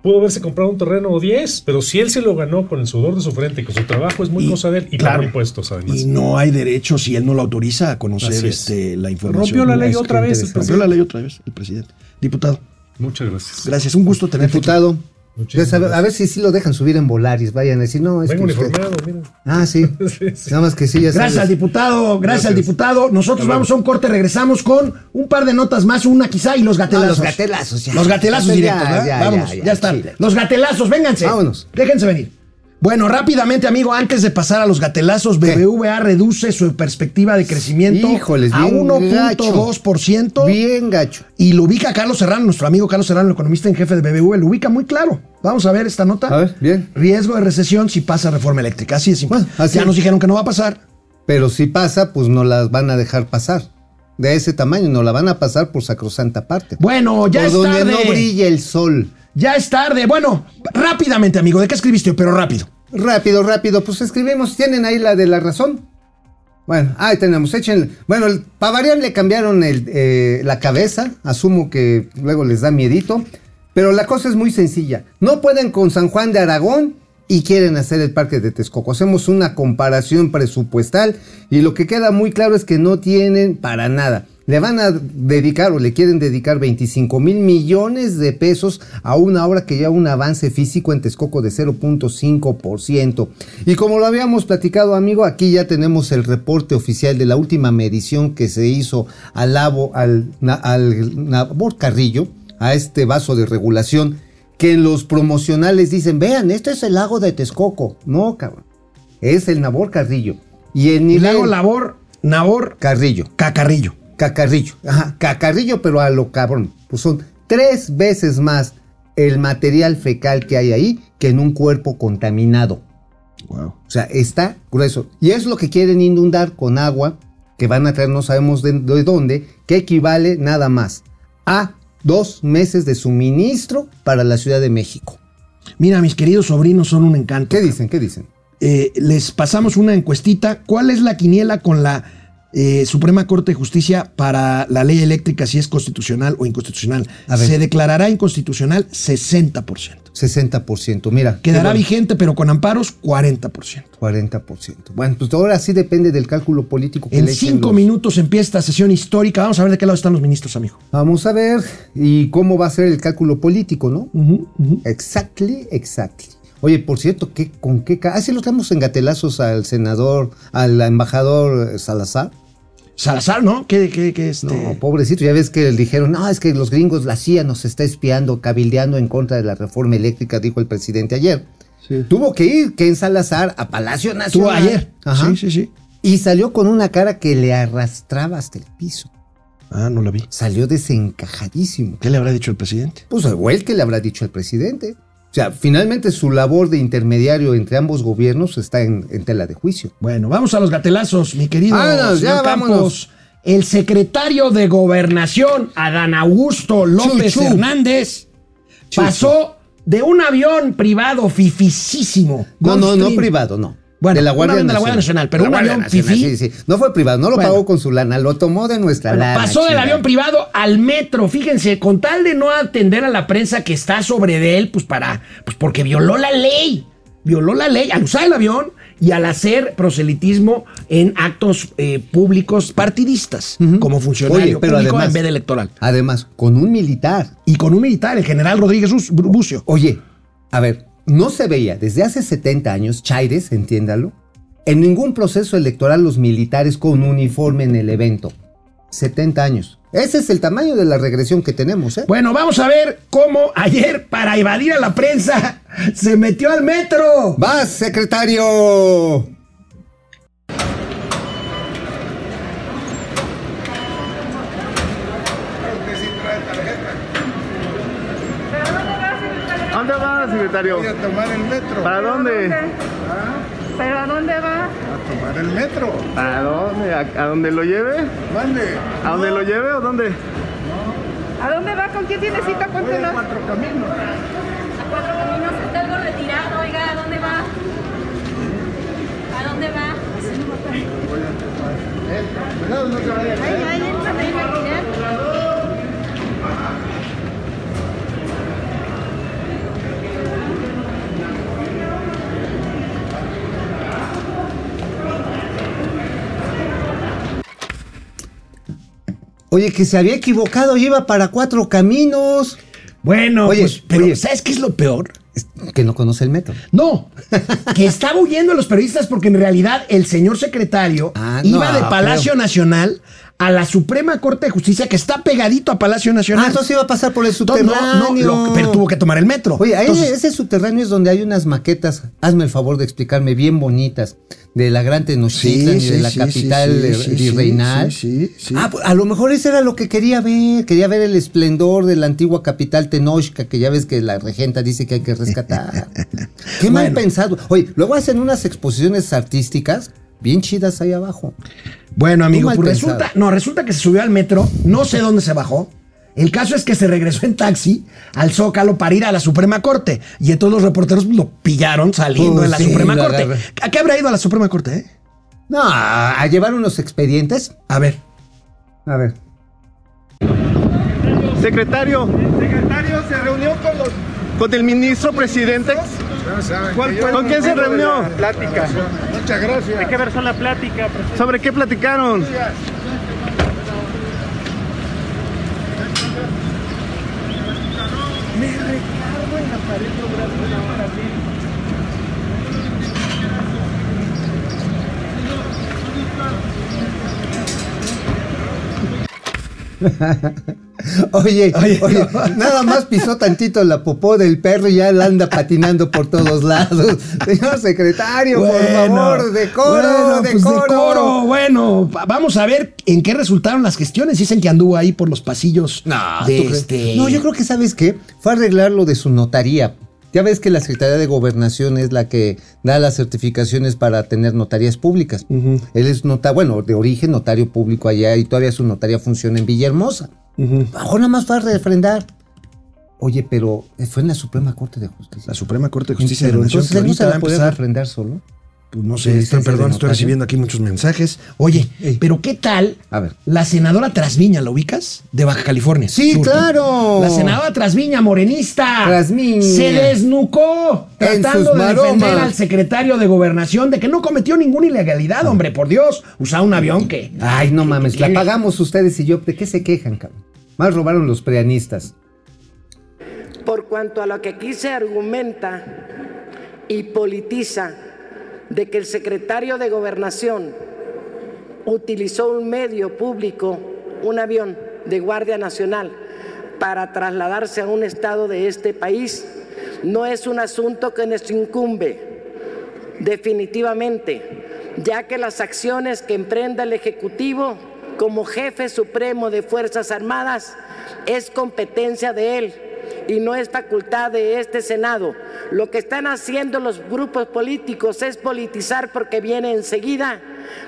pudo haberse comprado un terreno o 10, pero si él se lo ganó con el sudor de su frente y con su trabajo, es muy Y- cosa de él. Y claro. pagó impuestos, además. Y no hay derecho si él no lo autoriza a conocer es. este, la información. Rompió la ley otra vez. Rompió la ley otra vez el presidente. Diputado, Muchas gracias. gracias. Un gusto tenerte. aquí. Muchísimas ya sabe- a ver si sí lo dejan subir en Volaris. Vayan a decir, no, es Vengo que usted- uniformado, miren. Ah, sí. Sí, sí. Nada más que sí, ya Gracias sabes. al diputado, gracias, al diputado. Nosotros vamos a un corte, regresamos con un par de notas más, una quizá y los gatelazos. No, los gatelazos, ya. Los gatelazos Ya, directos, ya, ¿verdad? ya, Vamos, ya, ya, ya, están. chile. Los gatelazos, vénganse. Vámonos. Déjense venir. Bueno, rápidamente, amigo, antes de pasar a los gatelazos. BBVA reduce su perspectiva de crecimiento Híjoles, a bien 1.2%. Bien gacho. Y lo ubica Carlos Serrano, nuestro amigo Carlos Serrano, el economista en jefe de BBV, lo ubica muy claro. Vamos a ver esta nota. A ver, bien. Riesgo de recesión si pasa reforma eléctrica. Así es. Bueno, así ya es. nos dijeron que no va a pasar. Pero si pasa, pues no las van a dejar pasar. De ese tamaño, no la van a pasar por sacrosanta parte. Bueno, ya por es donde tarde. no brilla el sol. Ya es tarde. Bueno, rápidamente, amigo. ¿De qué escribiste? Pero rápido. Rápido, rápido, pues escribimos, tienen ahí la de la razón. Bueno, ahí tenemos, échenle. Bueno, para variar le cambiaron eh, la cabeza, asumo que luego les da miedito, pero la cosa es muy sencilla. No pueden con San Juan de Aragón y quieren hacer el parque de Texcoco. Hacemos una comparación presupuestal y lo que queda muy claro es que no tienen para nada. Le van a dedicar o le quieren dedicar 25 mil millones de pesos a una obra que lleva un avance físico en Texcoco de 0.5%. Y como lo habíamos platicado, amigo, aquí ya tenemos el reporte oficial de la última medición que se hizo al, labo, al, na- al Nabor Carrillo, a este vaso de regulación, que en los promocionales dicen, vean, este es el lago de Texcoco. No, cabrón. Es el Nabor Carrillo. Y el nivel... le hago labor, Nabor, Carrillo. Cacarrillo. Cacarrillo. Ajá, cacarrillo, pero a lo cabrón. Pues son tres veces más el material fecal que hay ahí que en un cuerpo contaminado. Wow. O sea, está grueso. Y es lo que quieren inundar con agua que van a traer, no sabemos de, de dónde, que equivale nada más a dos meses de suministro para la Ciudad de México. Mira, mis queridos sobrinos son un encanto. ¿Qué dicen? ¿Qué dicen? Eh, les pasamos una encuestita. ¿Cuál es la quiniela con la eh, Suprema Corte de Justicia para la ley eléctrica, si es constitucional o inconstitucional? A ver. Se declarará inconstitucional 60%. 60%. Mira. Quedará bueno. vigente, pero con amparos 40%. 40%. Bueno, pues ahora sí depende del cálculo político que En le cinco los- minutos empieza esta sesión histórica. Vamos a ver de qué lado están los ministros, amigo. Vamos a ver y cómo va a ser el cálculo político, ¿no? Exactly, exactly. Oye, por cierto, ¿qué, ¿con qué ca- Ah, sí, lo tenemos en gatelazos al senador, al embajador eh, Salazar. Salazar, ¿no? ¿Qué, qué, qué este? No, pobrecito, ya ves que dijeron, no, es que los gringos, la CIA nos está espiando, cabildeando en contra de la reforma eléctrica, dijo el presidente ayer. Tuvo que ir Ken Salazar a Palacio Nacional. Estuvo ayer. Ajá. Sí, sí, sí. Y salió con una cara que le arrastraba hasta el piso. Ah, no la vi. Salió desencajadísimo. ¿Qué le habrá dicho el presidente? Pues él que le habrá dicho al presidente. Sea, finalmente su labor de intermediario entre ambos gobiernos está en, en tela de juicio. Bueno, vamos a los gatelazos, mi querido Vámonos, señor ya, Campos. vámonos. El secretario de Gobernación, Adán Augusto López Chu, chu. Hernández, pasó de un avión privado fificísimo. No, no, no privado, no. Bueno, de la Guardia avión de la Nacional. Guardia Nacional, pero un avión Nacional, fifí. Sí, sí. No fue privado, no lo Bueno. pagó con su lana, lo tomó de nuestra Bueno, lana. pasó del avión privado al metro, fíjense, con tal de no atender a la prensa que está sobre de él, pues para, pues porque violó la ley, violó la ley al usar el avión y al hacer proselitismo en actos eh, públicos partidistas, como funcionario Oye, pero público además- en vez de electoral. Además, con un militar. Y con un militar, el general Rodríguez Bucio. Oye, a ver, no se veía desde hace 70 años, Chaires, entiéndalo, en ningún proceso electoral los militares con uniforme en el evento. 70 años. Ese es el tamaño de la regresión que tenemos, ¿eh? Bueno, vamos a ver cómo ayer, para evadir a la prensa, se metió al metro. ¡Vas, secretario! ¿A dónde va, secretario? Voy a tomar el metro. ¿Para dónde? ¿Pero a dónde va? A tomar el metro. ¿A dónde? ¿A, a dónde lo lleve? Mande. ¿A dónde lo lleve o dónde? ¿A dónde va? ¿Con quién tiene cita? Voy a cuatro caminos. A cuatro caminos está algo retirado, oiga, ¿a dónde va? ¿A dónde va? Cuidado, no Ay, caer. ay, échame ahí, mira. Oye, que se había equivocado, iba para cuatro caminos. Bueno, Oye, pues, pero oye. ¿sabes qué es lo peor? Es Que no conoce el metro. No, que estaba huyendo a los periodistas porque en realidad el señor secretario Ah, iba no, de Palacio pero- Nacional a la Suprema Corte de Justicia que está pegadito a Palacio Nacional. Ah, entonces iba a pasar por el subterráneo. no, no, lo- pero tuvo que tomar el metro. Oye, ese subterráneo es donde hay unas maquetas, hazme el favor de explicarme, bien bonitas, de la Gran Tenochtitlan y Sí, de sí, la sí, capital virreinal. sí, sí, sí. Ah, pues, a lo mejor ese era lo que quería ver, quería ver el esplendor de la antigua capital Tenochca, que ya ves que la regenta dice que hay que rescatar. Qué mal Bueno. pensado. Oye, luego hacen unas exposiciones artísticas bien chidas ahí abajo. Bueno, amigo, mal pues resulta, no, resulta que se subió al metro, no sé dónde se bajó. El caso es que se regresó en taxi al Zócalo para ir a la Suprema Corte. Y entonces los reporteros lo pillaron saliendo de la sí, Suprema Corte. ¿A qué habrá ido a la Suprema Corte, eh? No, a llevar unos expedientes. A ver. A ver. Secretario, secretario, se reunió con los con el ministro presidente. ¿Cuál fue ¿Con quién se reunió? Plática. Muchas gracias. Hay que ver la plática. ¿Sobre qué platicaron? Me recargo en la pared logrando una hora bien. Ha. Oye, Oye, oye, no. nada más pisó tantito la popó del perro y ya la anda patinando por todos lados. Señor secretario, por favor, decoro, bueno, pues decoro. decoro. Bueno, va- vamos a ver en qué resultaron las gestiones. Dicen que anduvo ahí por los pasillos No, este. No, yo creo que sabes qué, fue a arreglar lo de su notaría. Ya ves que la Secretaría de Gobernación es la que da las certificaciones para tener notarías públicas. Él es nota, bueno, de origen notario público allá y todavía su notaría funciona en Villahermosa. Ahora nada más fue a refrendar. Oye, pero fue en la Suprema Corte de Justicia. La Suprema Corte de Justicia Pero de la Nación, entonces él no se va la a puede empezar. refrendar solo. Pues no Sí, sé, estoy, perdón, estoy recibiendo aquí muchos mensajes. Oye, Ey. pero ¿qué tal A ver. la senadora Trasviña, ¿la ubicas? De Baja California. Sí, Sur. claro. La senadora Trasviña, morenista. Trasviña. Se desnucó tratando de defender al secretario de Gobernación de que no cometió ninguna ilegalidad, hombre, por Dios. Usaba un avión que... Ay, no mames, que- la pagamos ustedes y yo. ¿De qué se quejan, cabrón? Más robaron los preanistas. por cuanto a lo que aquí se argumenta y politiza de que el secretario de gobernación utilizó un medio público, un avión de Guardia Nacional, para trasladarse a un estado de este país, no es un asunto que nos incumbe definitivamente, ya que las acciones que emprenda el Ejecutivo como jefe supremo de Fuerzas Armadas es competencia de él y no es facultad de este Senado. Lo que están haciendo los grupos políticos es politizar porque viene enseguida,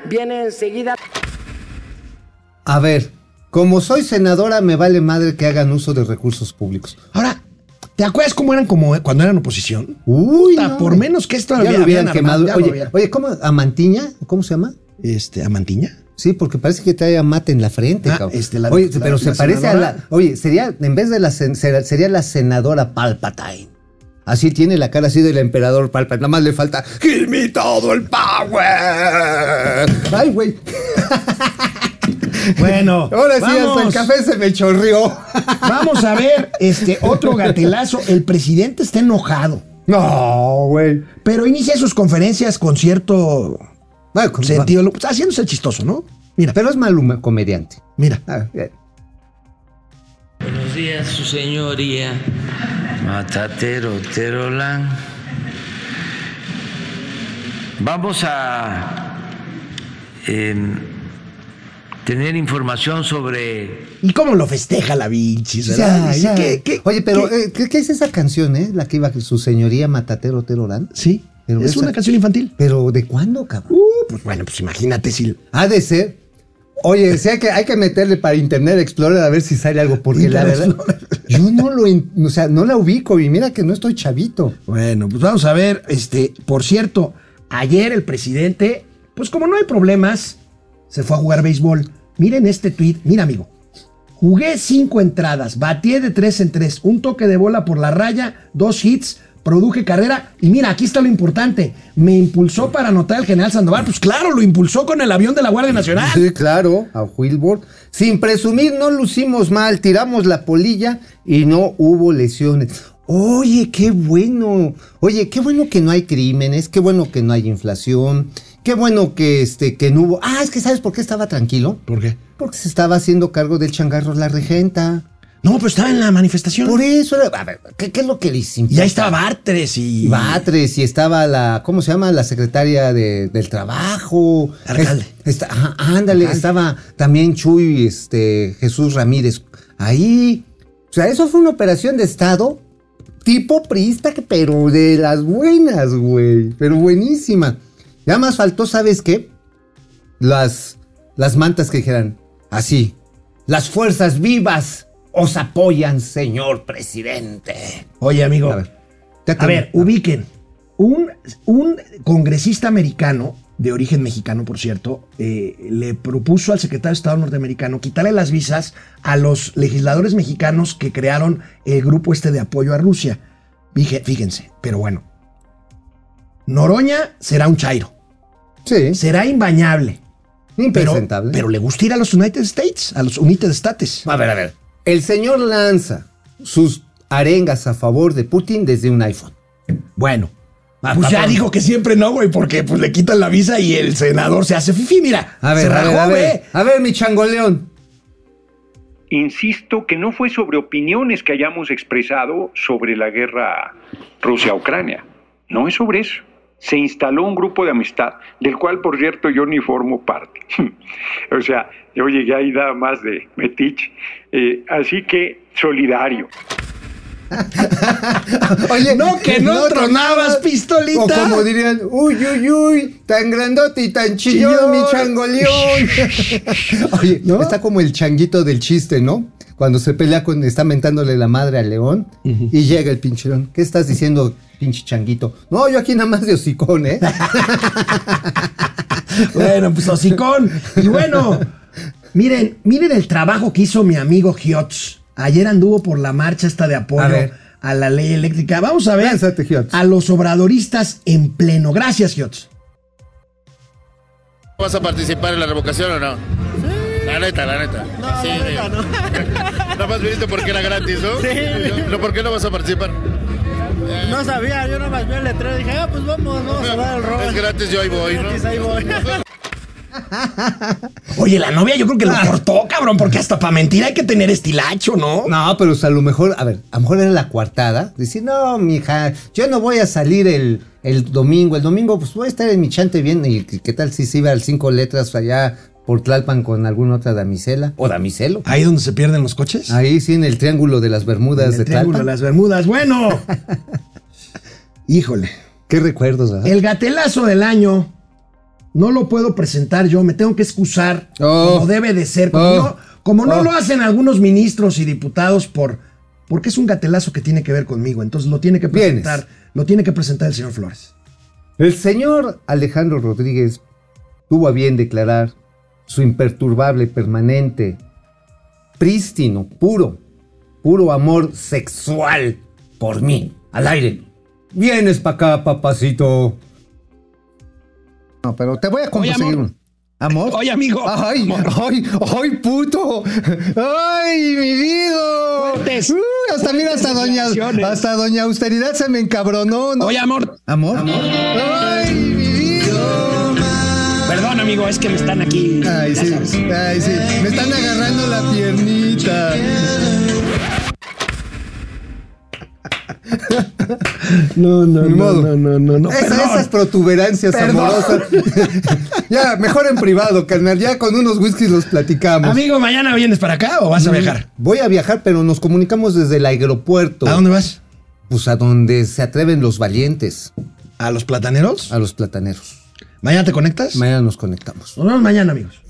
viene enseguida. A ver, como soy senadora, me vale madre que hagan uso de recursos públicos. Ahora, ¿te acuerdas cómo eran como eh, cuando eran oposición? Uy, Puta, no, por menos que esto ya había- lo hubieran habían quemado. armado, ya lo Oye, oye, ¿cómo? ¿Amantiña? ¿Cómo se llama? Este, ¿Amantiña? Sí, porque parece que trae mate en la frente, Ah, cabrón. este, la- oye, la- pero se la parece senadora. a la. Oye, sería, en vez de la sería la senadora Palpatine. Así tiene la cara así del emperador Palpatine. Nada más le falta. ¡Give me todo el power! Ay, güey. Bueno, Ahora sí, hasta el café se me chorrió. Vamos a ver este otro gatelazo. El presidente está enojado, No, güey. pero inicia sus conferencias con cierto Bueno, con- sentido, pues, haciéndose el chistoso, ¿no? Mira, Pero es mal huma- comediante. mira. Ah. Buenos días, su señoría. Matatero, Terolán. Vamos a em, tener información sobre ¿Y cómo lo festeja la Vinci? Ya, ya. ¿Qué, qué- Oye, pero qué? eh, ¿qué, qué es esa canción, eh? La que iba su señoría Matatero Terolán. sí, pero es esa- una canción infantil. ¿Pero de cuándo, cabrón? Uh, pues bueno, pues imagínate si... Ha de ser. Oye, hay que, hay que meterle para Internet Explorer a ver si sale algo, porque la verdad, yo no lo, o sea, no la ubico y mira que no estoy chavito. Bueno, pues vamos a ver, este, por cierto, ayer el presidente, pues como no hay problemas, se fue a jugar béisbol. Miren este tweet, mira amigo. Jugué cinco entradas, batí de tres en tres, un toque de bola por la raya, dos hits, produje carrera y mira, aquí está lo importante. Me impulsó para anotar el general Sandoval. Pues claro, lo impulsó con el avión de la Guardia Nacional. Sí, claro, a Wilbur. Sin presumir, no lucimos mal, tiramos la polilla y no hubo lesiones. Oye, qué bueno. Oye, qué bueno que no hay crímenes, qué bueno que no hay inflación, qué bueno que este que no hubo. Ah, es que sabes por qué estaba tranquilo? ¿Por qué? Porque se estaba haciendo cargo del changarro la regenta. No, pues estaba en la manifestación. Por eso era, a ver, ¿qué, qué es lo que les Y ahí estaba Bartres y... Batres y estaba la, ¿cómo se llama? La secretaria de- del trabajo. Alcalde. Es- está- ajá, ándale, estaba también Chuy, este, Jesús Ramírez. Ahí. O sea, eso fue una operación de Estado tipo priista, pero de las buenas, güey. Pero buenísima. Ya más faltó, ¿sabes qué? Las, las mantas que dijeran así. Las fuerzas vivas os apoyan, señor presidente. Oye, amigo. A ver, A ver, ubiquen. Un, un congresista americano, de origen mexicano, por cierto, eh, le propuso al secretario de Estado norteamericano quitarle las visas a los legisladores mexicanos que crearon el grupo este de apoyo a Rusia. Fíje- Fíjense, pero bueno. Noroña será un chairo. Sí. Será imbañable. Pero, pero le gusta ir a los United States, a los United States. A ver, a ver. El señor lanza sus arengas a favor de Putin desde un iPhone. Bueno. Pues ya dijo que siempre no, güey, porque pues le quitan la visa y el senador se hace fifi, mira. A ver, se a ver, rajó, a ver. ve. A ver, mi changoleón. Insisto que no fue sobre opiniones que hayamos expresado sobre la guerra Rusia-Ucrania. No es sobre eso. Se instaló un grupo de amistad, del cual, por cierto, yo ni formo parte. o sea, yo llegué ahí nada más de metiche. Eh, así que, solidario. Oye, No, que no tronabas, pistolita. O como dirían, uy, uy, uy, tan grandote y tan chillón, Chillón. mi changoleón. Oye, está como el changuito del chiste, ¿no? Cuando se pelea con, está mentándole la madre al león y llega el pinche león. ¿Qué estás diciendo, pinche changuito? No, yo aquí nada más de hocicón, ¿eh? Bueno, pues hocicón. Y bueno, miren, miren el trabajo que hizo mi amigo Giotz. Ayer anduvo por la marcha esta de apoyo A la ley eléctrica. Vamos a ver Lánzate, a los obradoristas en pleno. Gracias, Giotz. ¿Vas a participar en la revocación o no? La neta, la neta. No, sí, la neta, no. Nada más viniste porque era gratis, ¿no? Sí. ¿No, ¿Por qué no vas a participar? No sabía, yo nomás vi el letrero y dije, ah, pues vamos, vamos a dar el rol. Es gratis, yo ahí voy, ¿no? Gratis, ahí voy. Oye, la novia yo creo que lo cortó, cabrón, porque hasta para mentir hay que tener estilacho, ¿no? No, pero o sea, a lo mejor, a ver, a lo mejor era la coartada. Decir, no, mija, yo no voy a salir el, el domingo. El domingo, pues voy a estar en mi chante bien. ¿Y qué tal si se iba al cinco letras allá por Tlalpan con alguna otra damisela? O damiselo. Ahí donde se pierden los coches. Ahí sí, en el triángulo de las Bermudas En el de Triángulo Tlalpan. de las Bermudas. Bueno. Híjole. Qué recuerdos, ¿verdad? El gatelazo del año no lo puedo presentar yo, me tengo que excusar Oh. como debe de ser, como Oh. no, como no Oh. lo hacen algunos ministros y diputados por porque es un gatelazo que tiene que ver conmigo, entonces lo tiene que Vienes. presentar, lo tiene que presentar el señor Flores. El señor Alejandro Rodríguez tuvo a bien declarar su imperturbable, permanente, prístino, puro, puro amor sexual por mí, al aire. Vienes para acá, papacito. No, pero te voy a conseguir amor. un. ¿Amor? Oye, amigo. ¡Ay, ay, ay, puto! ¡Ay, mi vida! Fuertes. Hasta mira, hasta doña, hasta doña Austeridad se me encabronó. ¿no? Oye, amor. ¿Amor? ¡Ay, mi vida! Perdón, amigo, es que me están aquí. Ay, sí, ay, sí. Me están agarrando la piernita. No, no, no, modo. no, no, no, no. Esa- perdón. esas protuberancias Perdón. amorosas. ya, mejor en privado, carnal. Ya con unos whiskies los platicamos. Amigo, ¿mañana vienes para acá o vas a viajar? Voy a viajar, pero nos comunicamos desde el aeropuerto. ¿A dónde vas? Pues a donde se atreven los valientes, ¿A los plataneros? a los plataneros. ¿Mañana te conectas? Mañana nos conectamos. Nos vemos mañana, amigos.